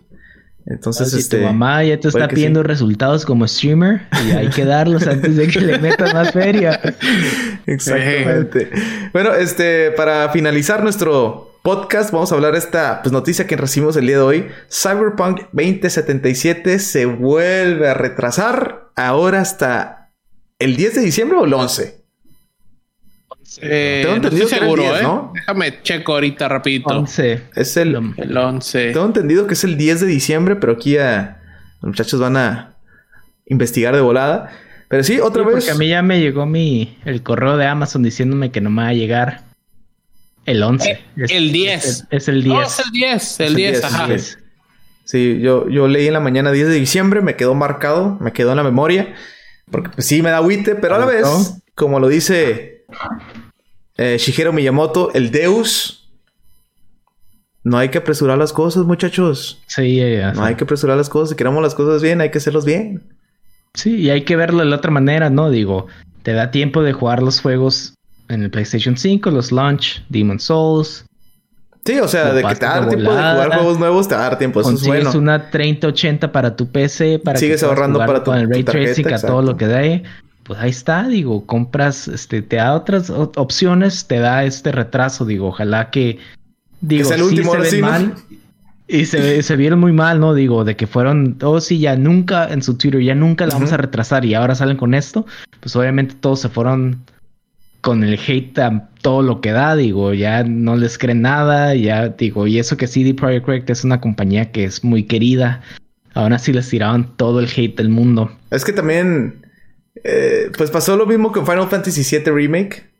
[SPEAKER 1] Entonces, este.
[SPEAKER 2] tu mamá ya te está pidiendo
[SPEAKER 1] sí.
[SPEAKER 2] resultados como streamer y hay que darlos antes de que le metas más feria.
[SPEAKER 1] Exactamente. Bueno, este, para finalizar nuestro podcast, vamos a hablar de esta pues, noticia que recibimos el día de hoy. Cyberpunk 2077 se vuelve a retrasar ahora hasta el 10 de diciembre o el 11.
[SPEAKER 3] Eh,
[SPEAKER 1] Tengo
[SPEAKER 3] no
[SPEAKER 1] entendido
[SPEAKER 3] estoy
[SPEAKER 1] que era el
[SPEAKER 3] seguro,
[SPEAKER 1] 10,
[SPEAKER 3] ¿eh?
[SPEAKER 1] ¿no?
[SPEAKER 3] Déjame checo ahorita rapidito.
[SPEAKER 2] 11.
[SPEAKER 1] Es el.
[SPEAKER 3] El 11.
[SPEAKER 1] Tengo entendido que es el 10 de diciembre, pero aquí ya los muchachos van a investigar de volada. Pero sí, otra
[SPEAKER 2] Sí,
[SPEAKER 1] vez.
[SPEAKER 2] Porque a mí ya me llegó mi el correo de Amazon diciéndome que no me va a llegar el 11.
[SPEAKER 3] Eh, el 10.
[SPEAKER 2] Es, es el 10.
[SPEAKER 3] No, es el 10. El
[SPEAKER 1] el
[SPEAKER 3] 10,
[SPEAKER 1] 10,
[SPEAKER 3] ajá.
[SPEAKER 1] sí. Sí, yo, yo leí en la mañana 10 de diciembre, me quedó marcado, me quedó en la memoria. Porque pues, sí me da agüite, pero a la vez,
[SPEAKER 2] ¿No?
[SPEAKER 1] como lo dice eh, Shigeru Miyamoto, el Deus. No hay que apresurar las cosas, muchachos.
[SPEAKER 2] Sí,
[SPEAKER 1] No hay que apresurar las cosas. Si queremos las cosas bien, hay que hacerlas bien.
[SPEAKER 2] Sí, y hay que verlo de la otra manera, ¿no? Digo, te da tiempo de jugar los juegos en el PlayStation 5, los launch, Demon Souls.
[SPEAKER 1] Sí, o sea, de que te da tiempo de jugar juegos nuevos, te va a dar tiempo. Eso es bueno.
[SPEAKER 2] una 3080 para tu PC, para
[SPEAKER 1] Sigues
[SPEAKER 2] que
[SPEAKER 1] ahorrando para tu-
[SPEAKER 2] con el ray
[SPEAKER 1] tu tarjeta,
[SPEAKER 2] tracing a todo lo que dé. Pues ahí está, digo, compras, este, te da otras opciones, te da este retraso, digo, ojalá que, digo,
[SPEAKER 1] sea el último,
[SPEAKER 2] sí
[SPEAKER 1] ahora
[SPEAKER 2] se
[SPEAKER 1] sí,
[SPEAKER 2] ven
[SPEAKER 1] ¿no?
[SPEAKER 2] mal y se, se vieron muy mal, ¿no? Digo, de que fueron, oh sí, ya nunca en su Twitter, ya nunca la vamos a retrasar y ahora salen con esto, pues obviamente todos se fueron con el hate a todo lo que da, digo, ya no les creen nada, ya digo, y eso que CD Projekt Red es una compañía que es muy querida, aún así les tiraban todo el hate del mundo.
[SPEAKER 1] Es que también, eh, pues pasó lo mismo con Final Fantasy VII Remake,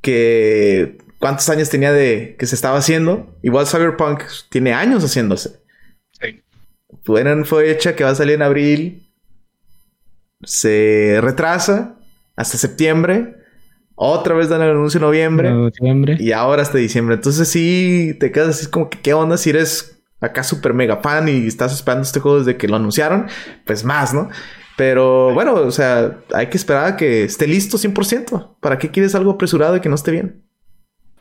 [SPEAKER 1] que cuántos años tenía de que se estaba haciendo, igual Cyberpunk tiene años haciéndose. Sí. Bueno, fue hecha que va a salir en abril, se retrasa hasta septiembre. Otra vez dan el anuncio en noviembre. Y ahora hasta diciembre. Entonces sí te quedas así como que qué onda si eres acá súper mega fan y estás esperando este juego desde que lo anunciaron. Pues más, ¿no? Pero bueno, o sea, hay que esperar a que esté listo 100%. ¿Para qué quieres algo apresurado y que no esté bien?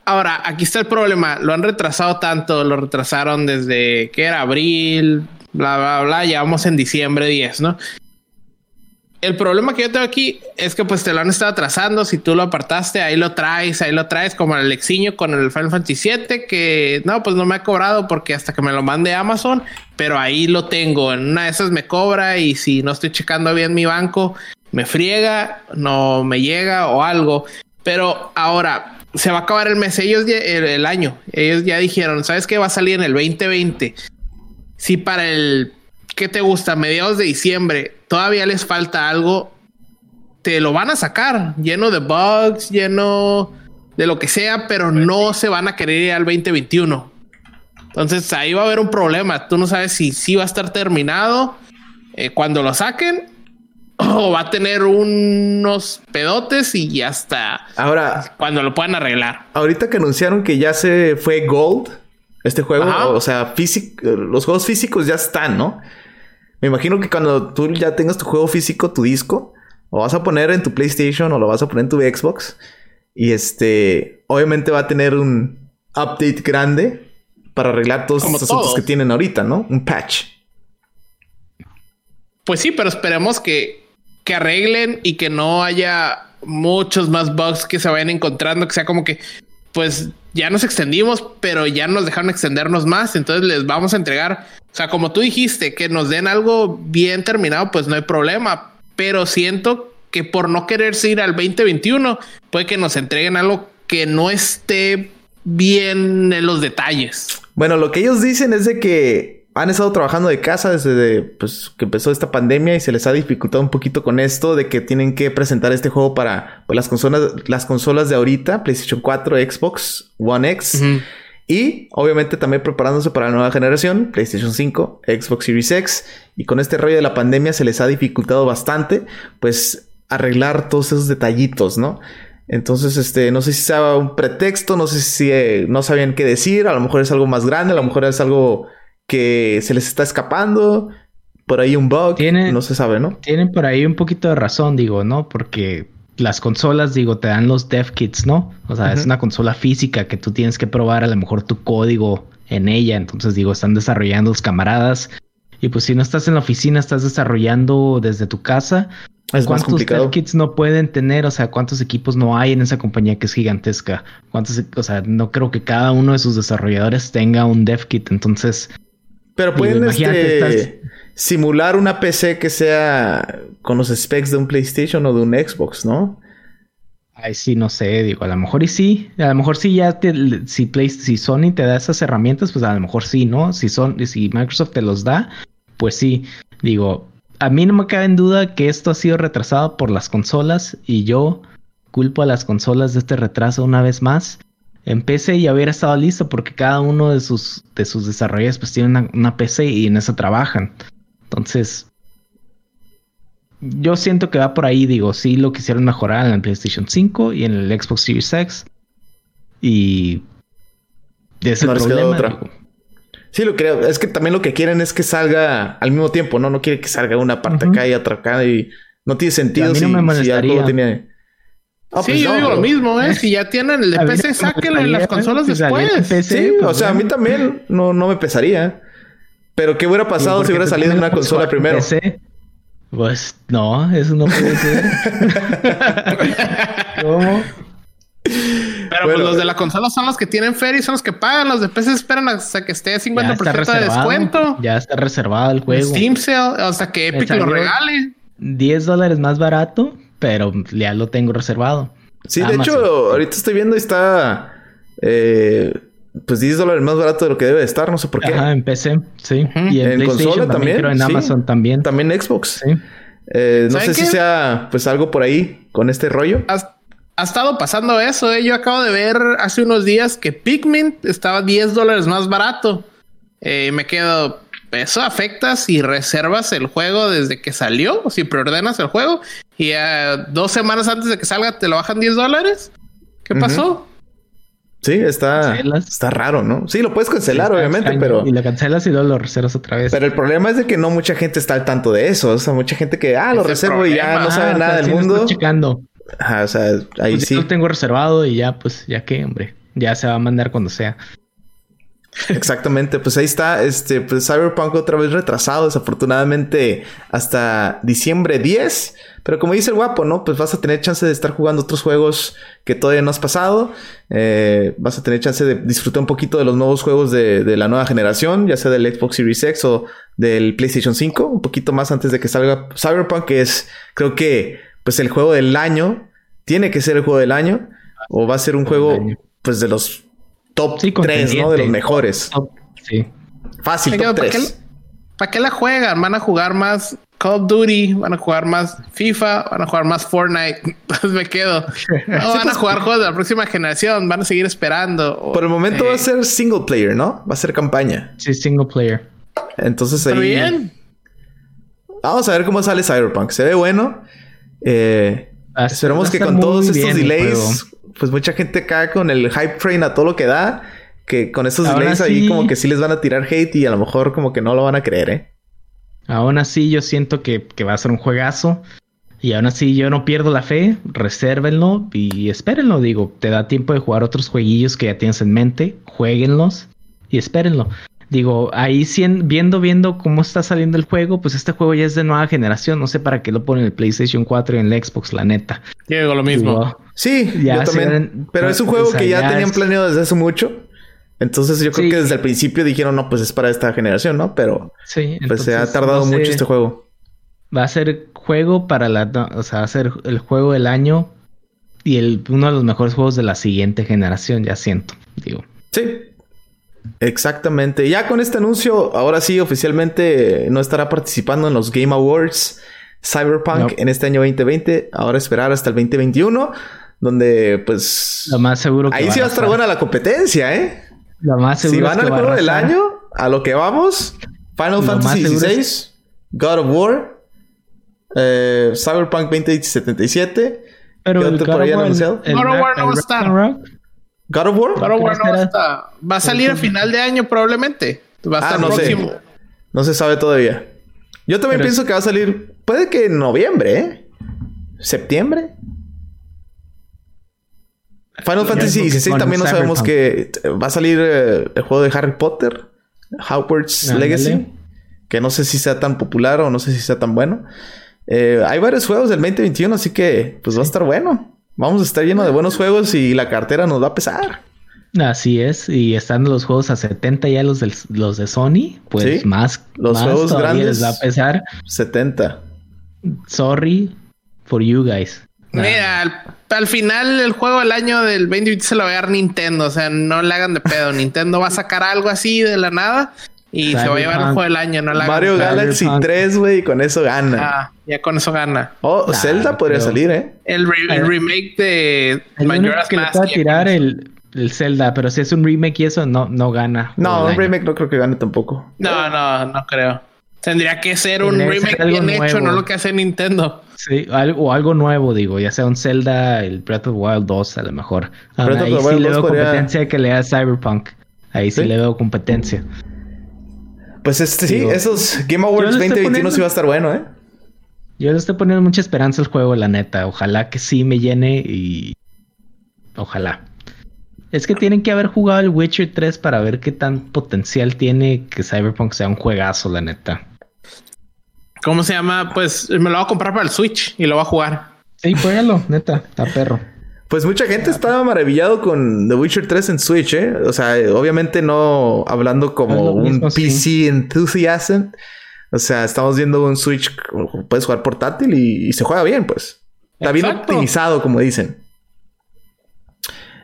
[SPEAKER 3] Ahora, aquí está el problema. Lo han retrasado tanto. Lo retrasaron desde que era abril, bla, bla, bla. Ya vamos en diciembre 10, ¿no? El problema que yo tengo aquí es que pues te lo han estado atrasando. Si tú lo apartaste, ahí lo traes, ahí lo traes como el Alexiño con el Final Fantasy VII, que no, pues no me ha cobrado porque hasta que me lo mande Amazon, pero ahí lo tengo. En una de esas me cobra y si no estoy checando bien mi banco, me friega, no me llega o algo. Pero ahora se va a acabar el mes, ellos el, el año. Ellos ya dijeron, ¿sabes qué? Va a salir en el 2020. Si para el ¿qué te gusta? Mediados de diciembre, todavía les falta algo, te lo van a sacar lleno de bugs, lleno de lo que sea, pero no se van a querer ir al 2021. Entonces ahí va a haber un problema. Tú no sabes si sí va a estar terminado eh, cuando lo saquen o va a tener unos pedotes y ya está.
[SPEAKER 1] Ahora,
[SPEAKER 3] cuando lo puedan arreglar.
[SPEAKER 1] Ahorita que anunciaron que ya se fue Gold este juego, o sea, los juegos físicos ya están, ¿no? Me imagino que cuando tú ya tengas tu juego físico, tu disco, lo vas a poner en tu PlayStation o lo vas a poner en tu Xbox. Y este, obviamente va a tener un update grande para arreglar todos los asuntos que tienen ahorita, ¿no? Un patch.
[SPEAKER 3] Pues sí, pero esperemos que, que arreglen y que no haya muchos más bugs que se vayan encontrando, que sea como que, pues ya nos extendimos, pero ya nos dejaron extendernos más, entonces les vamos a entregar, o sea, como tú dijiste, que nos den algo bien terminado, pues no hay problema, pero siento que por no quererse ir al 2021, puede que nos entreguen algo que no esté bien en los detalles.
[SPEAKER 1] Bueno, lo que ellos dicen es de que han estado trabajando de casa desde pues, que empezó esta pandemia y se les ha dificultado un poquito con esto de que tienen que presentar este juego para pues, las consolas, las consolas de ahorita, PlayStation 4, Xbox One X. Y obviamente también preparándose para la nueva generación, PlayStation 5, Xbox Series X. Y con este rollo de la pandemia se les ha dificultado bastante, pues arreglar todos esos detallitos, ¿no? Entonces, este, no sé si sea un pretexto, no sé si eh, no sabían qué decir, a lo mejor es algo más grande, a lo mejor es algo que se les está escapando, por ahí un bug, no se sabe, ¿no?
[SPEAKER 2] Tienen por ahí un poquito de razón, digo, ¿no? Porque las consolas, digo, te dan los dev kits, ¿no? O sea, es una consola física que tú tienes que probar a lo mejor tu código en ella. Entonces, digo, están desarrollando los camaradas. Y pues si no estás en la oficina, estás desarrollando desde tu casa. Es ¿Cuántos dev kits no pueden tener? O sea, ¿cuántos equipos no hay en esa compañía que es gigantesca? ¿Cuántos, o sea, no creo que cada uno de sus desarrolladores tenga un dev kit. Entonces,
[SPEAKER 1] pero pueden este, simular una PC que sea con los specs de un PlayStation o de un Xbox, ¿no?
[SPEAKER 2] Ay, sí, no sé, digo, a lo mejor y sí, a lo mejor sí ya si Play, si Sony te da esas herramientas, pues a lo mejor sí, ¿no? Si son, si Microsoft te los da, pues sí, digo, a mí no me cabe en duda que esto ha sido retrasado por las consolas y yo culpo a las consolas de este retraso una vez más en PC ya hubiera estado listo porque cada uno de sus, de sus desarrolladores pues tiene una, PC y en eso trabajan. Entonces, yo siento que va por ahí, digo, sí lo quisieron mejorar en el PlayStation 5 y en el Xbox Series X. Y
[SPEAKER 1] ese problema. Sí, lo creo. Es que también lo que quieren es que salga al mismo tiempo, ¿no? No quiere que salga una parte acá y otra acá y no tiene sentido
[SPEAKER 2] si, no me algo tiene
[SPEAKER 3] Sí, pues yo digo lo mismo, ¿eh? Si ya tienen el de PC, sáquenlo en las consolas pues, después.
[SPEAKER 1] sí, o sea, a mí también no, no me pesaría. Pero ¿qué hubiera pasado si hubiera salido en una consola primero?
[SPEAKER 2] Pues no, eso no puede ser. ¿Cómo?
[SPEAKER 3] Pero pues los de la consola son los que tienen feria y son los que pagan. Los de PC esperan hasta que esté 50% de descuento.
[SPEAKER 2] Ya está reservado el juego.
[SPEAKER 3] Steam Sale, hasta que Epic lo regale.
[SPEAKER 2] 10 dólares más barato pero ya lo tengo reservado.
[SPEAKER 1] Sí, de hecho, ahorita estoy viendo y está eh, pues 10 dólares más barato de lo que debe de estar, no sé por qué.
[SPEAKER 2] Ajá, en PC, sí.
[SPEAKER 1] Y en, consola también.
[SPEAKER 2] en Amazon también.
[SPEAKER 1] También Xbox. Sí. Eh, no sé si sea pues algo por ahí con este rollo.
[SPEAKER 3] Ha, estado pasando eso, ¿eh? Yo acabo de ver hace unos días que Pikmin estaba 10 dólares más barato. Eh, me quedo, eso afecta si reservas el juego desde que salió, o si preordenas el juego y dos semanas antes de que salga te lo bajan 10 dólares. ¿Qué pasó?
[SPEAKER 1] Sí, está, está raro, ¿no? Sí, lo puedes cancelar, obviamente, pero.
[SPEAKER 2] Y lo cancelas y luego lo reservas otra vez.
[SPEAKER 1] Pero el problema es de que no mucha gente está al tanto de eso. O sea, mucha gente que, ah, lo reservo y ya no sabe nada del mundo.
[SPEAKER 2] checando.
[SPEAKER 1] Ajá, o sea, ahí pues sí. Yo
[SPEAKER 2] lo tengo reservado y ya, pues, ya que, hombre, ya se va a mandar cuando sea.
[SPEAKER 1] Exactamente, pues ahí está, este, pues Cyberpunk otra vez retrasado, desafortunadamente hasta diciembre 10, pero como dice el guapo, ¿no? Pues vas a tener chance de estar jugando otros juegos que todavía no has pasado, eh, vas a tener chance de disfrutar un poquito de los nuevos juegos de, de, la nueva generación, ya sea del Xbox Series X o del PlayStation 5, un poquito más antes de que salga Cyberpunk, que es, creo que, pues el juego del año, tiene que ser el juego del año, o va a ser un juego, pues de los top 3, ¿no? De los mejores.
[SPEAKER 2] sí.
[SPEAKER 1] Fácil, top ¿para 3.
[SPEAKER 3] ¿Para qué la juegan? Van a jugar más Call of Duty, van a jugar más FIFA, van a jugar más Fortnite. Pues me quedo. No van a jugar juegos de la próxima generación, van a seguir esperando.
[SPEAKER 1] Por el momento va a ser single player, ¿no? Va a ser campaña.
[SPEAKER 2] Sí, single player.
[SPEAKER 1] Entonces ahí. bien. Vamos a ver cómo sale Cyberpunk. Se ve bueno. Eh, esperemos que con todos estos delays pues mucha gente cae con el hype train a todo lo que da. Que con esos delays ahí como que sí les van a tirar hate y a lo mejor como que no lo van a creer, ¿eh?
[SPEAKER 2] Aún así yo siento que, va a ser un juegazo. Y aún así yo no pierdo la fe. Resérvenlo y espérenlo. Digo, te da tiempo de jugar otros jueguillos que ya tienes en mente. Jueguenlos y espérenlo. Digo, ahí viendo, viendo cómo está saliendo el juego, pues este juego ya es de nueva generación. No sé para qué lo ponen en el PlayStation 4 y en el Xbox, la neta.
[SPEAKER 3] Digo lo mismo.
[SPEAKER 1] sí, yo también. pero es un juego que ya, tenían planeado desde hace mucho. Entonces yo creo que desde el principio dijeron, no, pues es para esta generación, ¿no? Pero
[SPEAKER 2] sí,
[SPEAKER 1] pues se ha tardado mucho este juego.
[SPEAKER 2] Va a ser juego para la, o sea, va a ser el juego del año y el, uno de los mejores juegos de la siguiente generación, ya siento, digo.
[SPEAKER 1] Sí, Exactamente. Ya con este anuncio, ahora sí, oficialmente no estará participando en los Game Awards Cyberpunk en este año 2020. Ahora esperar hasta el 2021, donde pues...
[SPEAKER 2] Lo más seguro
[SPEAKER 1] que Ahí sí va a estar buena la competencia, ¿eh?
[SPEAKER 2] Lo más seguro
[SPEAKER 1] Si van al juego del año, a lo que vamos, Final Fantasy XVI, God of War, eh, Cyberpunk 2077.
[SPEAKER 2] Pero el God, of War,
[SPEAKER 3] no va a estar.
[SPEAKER 1] God of War.
[SPEAKER 3] God of War no está. Va a salir a final de año probablemente. Va a estar
[SPEAKER 1] ah, no próximo. Sé. No se sabe todavía. Yo también pienso que va a salir. Puede que en noviembre, ¿eh? ¿Septiembre? Final Fantasy XVI también no sabemos que va a salir eh, el juego de Harry Potter, Hogwarts Legacy, que no sé si sea tan popular o no sé si sea tan bueno. Eh, hay varios juegos del 2021, así que pues va a estar bueno. Vamos a estar lleno de buenos juegos y la cartera nos va a pesar.
[SPEAKER 2] Así es, y estando los juegos a 70 ya los, los de Sony, pues más
[SPEAKER 1] los juegos grandes
[SPEAKER 2] les va a pesar.
[SPEAKER 1] 70.
[SPEAKER 2] Sorry for you guys.
[SPEAKER 3] Mira, al, final el juego del año del 2020 se lo va a dar Nintendo, o sea, no le hagan de pedo. Nintendo va a sacar algo así de la nada y se va a llevar el juego del año, no la
[SPEAKER 1] Mario Galaxy 3, güey, y con eso gana.
[SPEAKER 3] Ah, ya con eso gana.
[SPEAKER 1] Oh, Zelda podría salir, ¿eh?
[SPEAKER 3] El, remake de
[SPEAKER 2] Majora's que le pueda tirar el, el, Zelda, pero si es un remake y eso, no, no gana.
[SPEAKER 1] No, un remake no creo que gane tampoco.
[SPEAKER 3] No, no, no creo. Tendría que ser un remake bien hecho, no lo que hace Nintendo.
[SPEAKER 2] Sí, o algo nuevo, digo, ya sea un Zelda, el Breath of the Wild 2 a lo mejor. ahí sí le veo competencia que le da Cyberpunk. Ahí sí, le veo competencia.
[SPEAKER 1] Pues este, sí, esos Game Awards 2021 sí va a estar bueno, ¿eh?
[SPEAKER 2] Yo le estoy poniendo mucha esperanza al juego, la neta. Ojalá que sí me llene y. Ojalá. Es que tienen que haber jugado el Witcher 3 para ver qué tan potencial tiene que Cyberpunk sea un juegazo, la neta.
[SPEAKER 3] ¿Cómo se llama? Pues me lo voy a comprar para el Switch y lo voy a jugar.
[SPEAKER 2] Sí, juégalo, neta, está perro.
[SPEAKER 1] Pues mucha gente estaba maravillado con The Witcher 3 en Switch, ¿eh? O sea, obviamente no hablando como un PC enthusiasm. O sea, estamos viendo un Switch, puedes jugar portátil y, se juega bien, pues. Está bien optimizado, como dicen.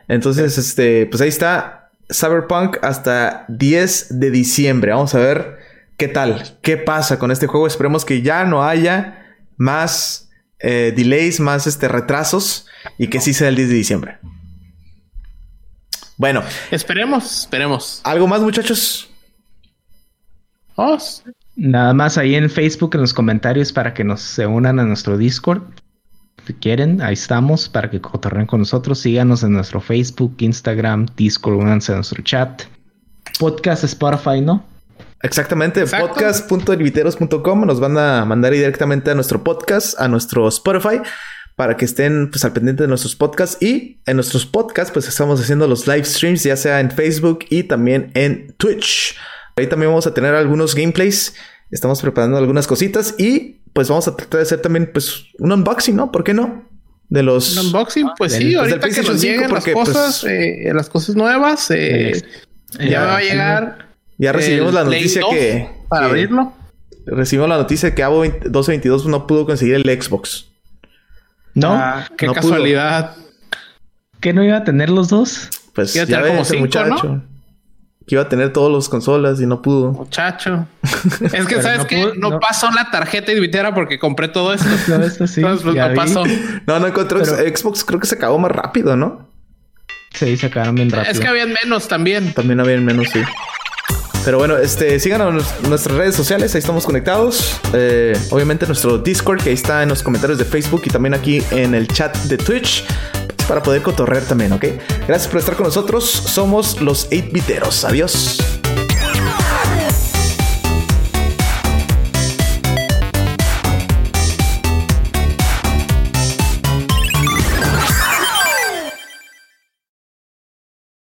[SPEAKER 1] Entonces, este, pues ahí está Cyberpunk hasta 10 de diciembre. Vamos a ver qué tal, qué pasa con este juego. Esperemos que ya no haya más eh, delays, más este, retrasos y que sí sea el 10 de diciembre. Bueno.
[SPEAKER 3] Esperemos, esperemos.
[SPEAKER 1] ¿Algo más, muchachos?
[SPEAKER 2] Nada más ahí en Facebook en los comentarios para que nos se unan a nuestro Discord. Si quieren, ahí estamos para que cotorren con nosotros. Síganos en nuestro Facebook, Instagram, Discord, únanse a nuestro chat. Podcast Spotify, ¿no?
[SPEAKER 1] Exactamente, podcast.inviteros.com nos van a mandar directamente a nuestro podcast, a nuestro Spotify, para que estén pues, al pendiente de nuestros podcasts. Y en nuestros podcasts, pues estamos haciendo los live streams, ya sea en Facebook y también en Twitch. Ahí también vamos a tener algunos gameplays. Estamos preparando algunas cositas y pues vamos a tratar de hacer también pues un unboxing, ¿no? ¿Por qué no? De los...
[SPEAKER 3] Un unboxing, pues sí, ahorita que nos lleguen las cosas, pues, eh, las cosas nuevas, eh, ya va a llegar...
[SPEAKER 1] Ya recibimos la noticia que...
[SPEAKER 3] Para abrirlo.
[SPEAKER 1] Recibimos la noticia que Abo 1222 no pudo conseguir el Xbox.
[SPEAKER 3] No, ah, qué casualidad.
[SPEAKER 2] ¿Que no iba a tener los dos?
[SPEAKER 1] Pues ya ves, como cinco, muchacho. Que iba a tener todas las consolas y no pudo.
[SPEAKER 3] Muchacho. es que, ¿sabes no que No, pasó la tarjeta invitera porque compré todo esto. esto sí, pues, no pasó.
[SPEAKER 1] No, no encontré Xbox. Creo que se acabó más rápido, ¿no?
[SPEAKER 2] Sí, se acabaron bien rápido.
[SPEAKER 3] Es que habían menos también.
[SPEAKER 1] También habían menos, sí. Pero bueno, este, síganos en nuestras redes sociales, ahí estamos conectados. Eh, obviamente nuestro Discord, que ahí está en los comentarios de Facebook y también aquí en el chat de Twitch, para poder cotorrear también, ¿ok? Gracias por estar con nosotros, somos los 8 Biteros. Adiós.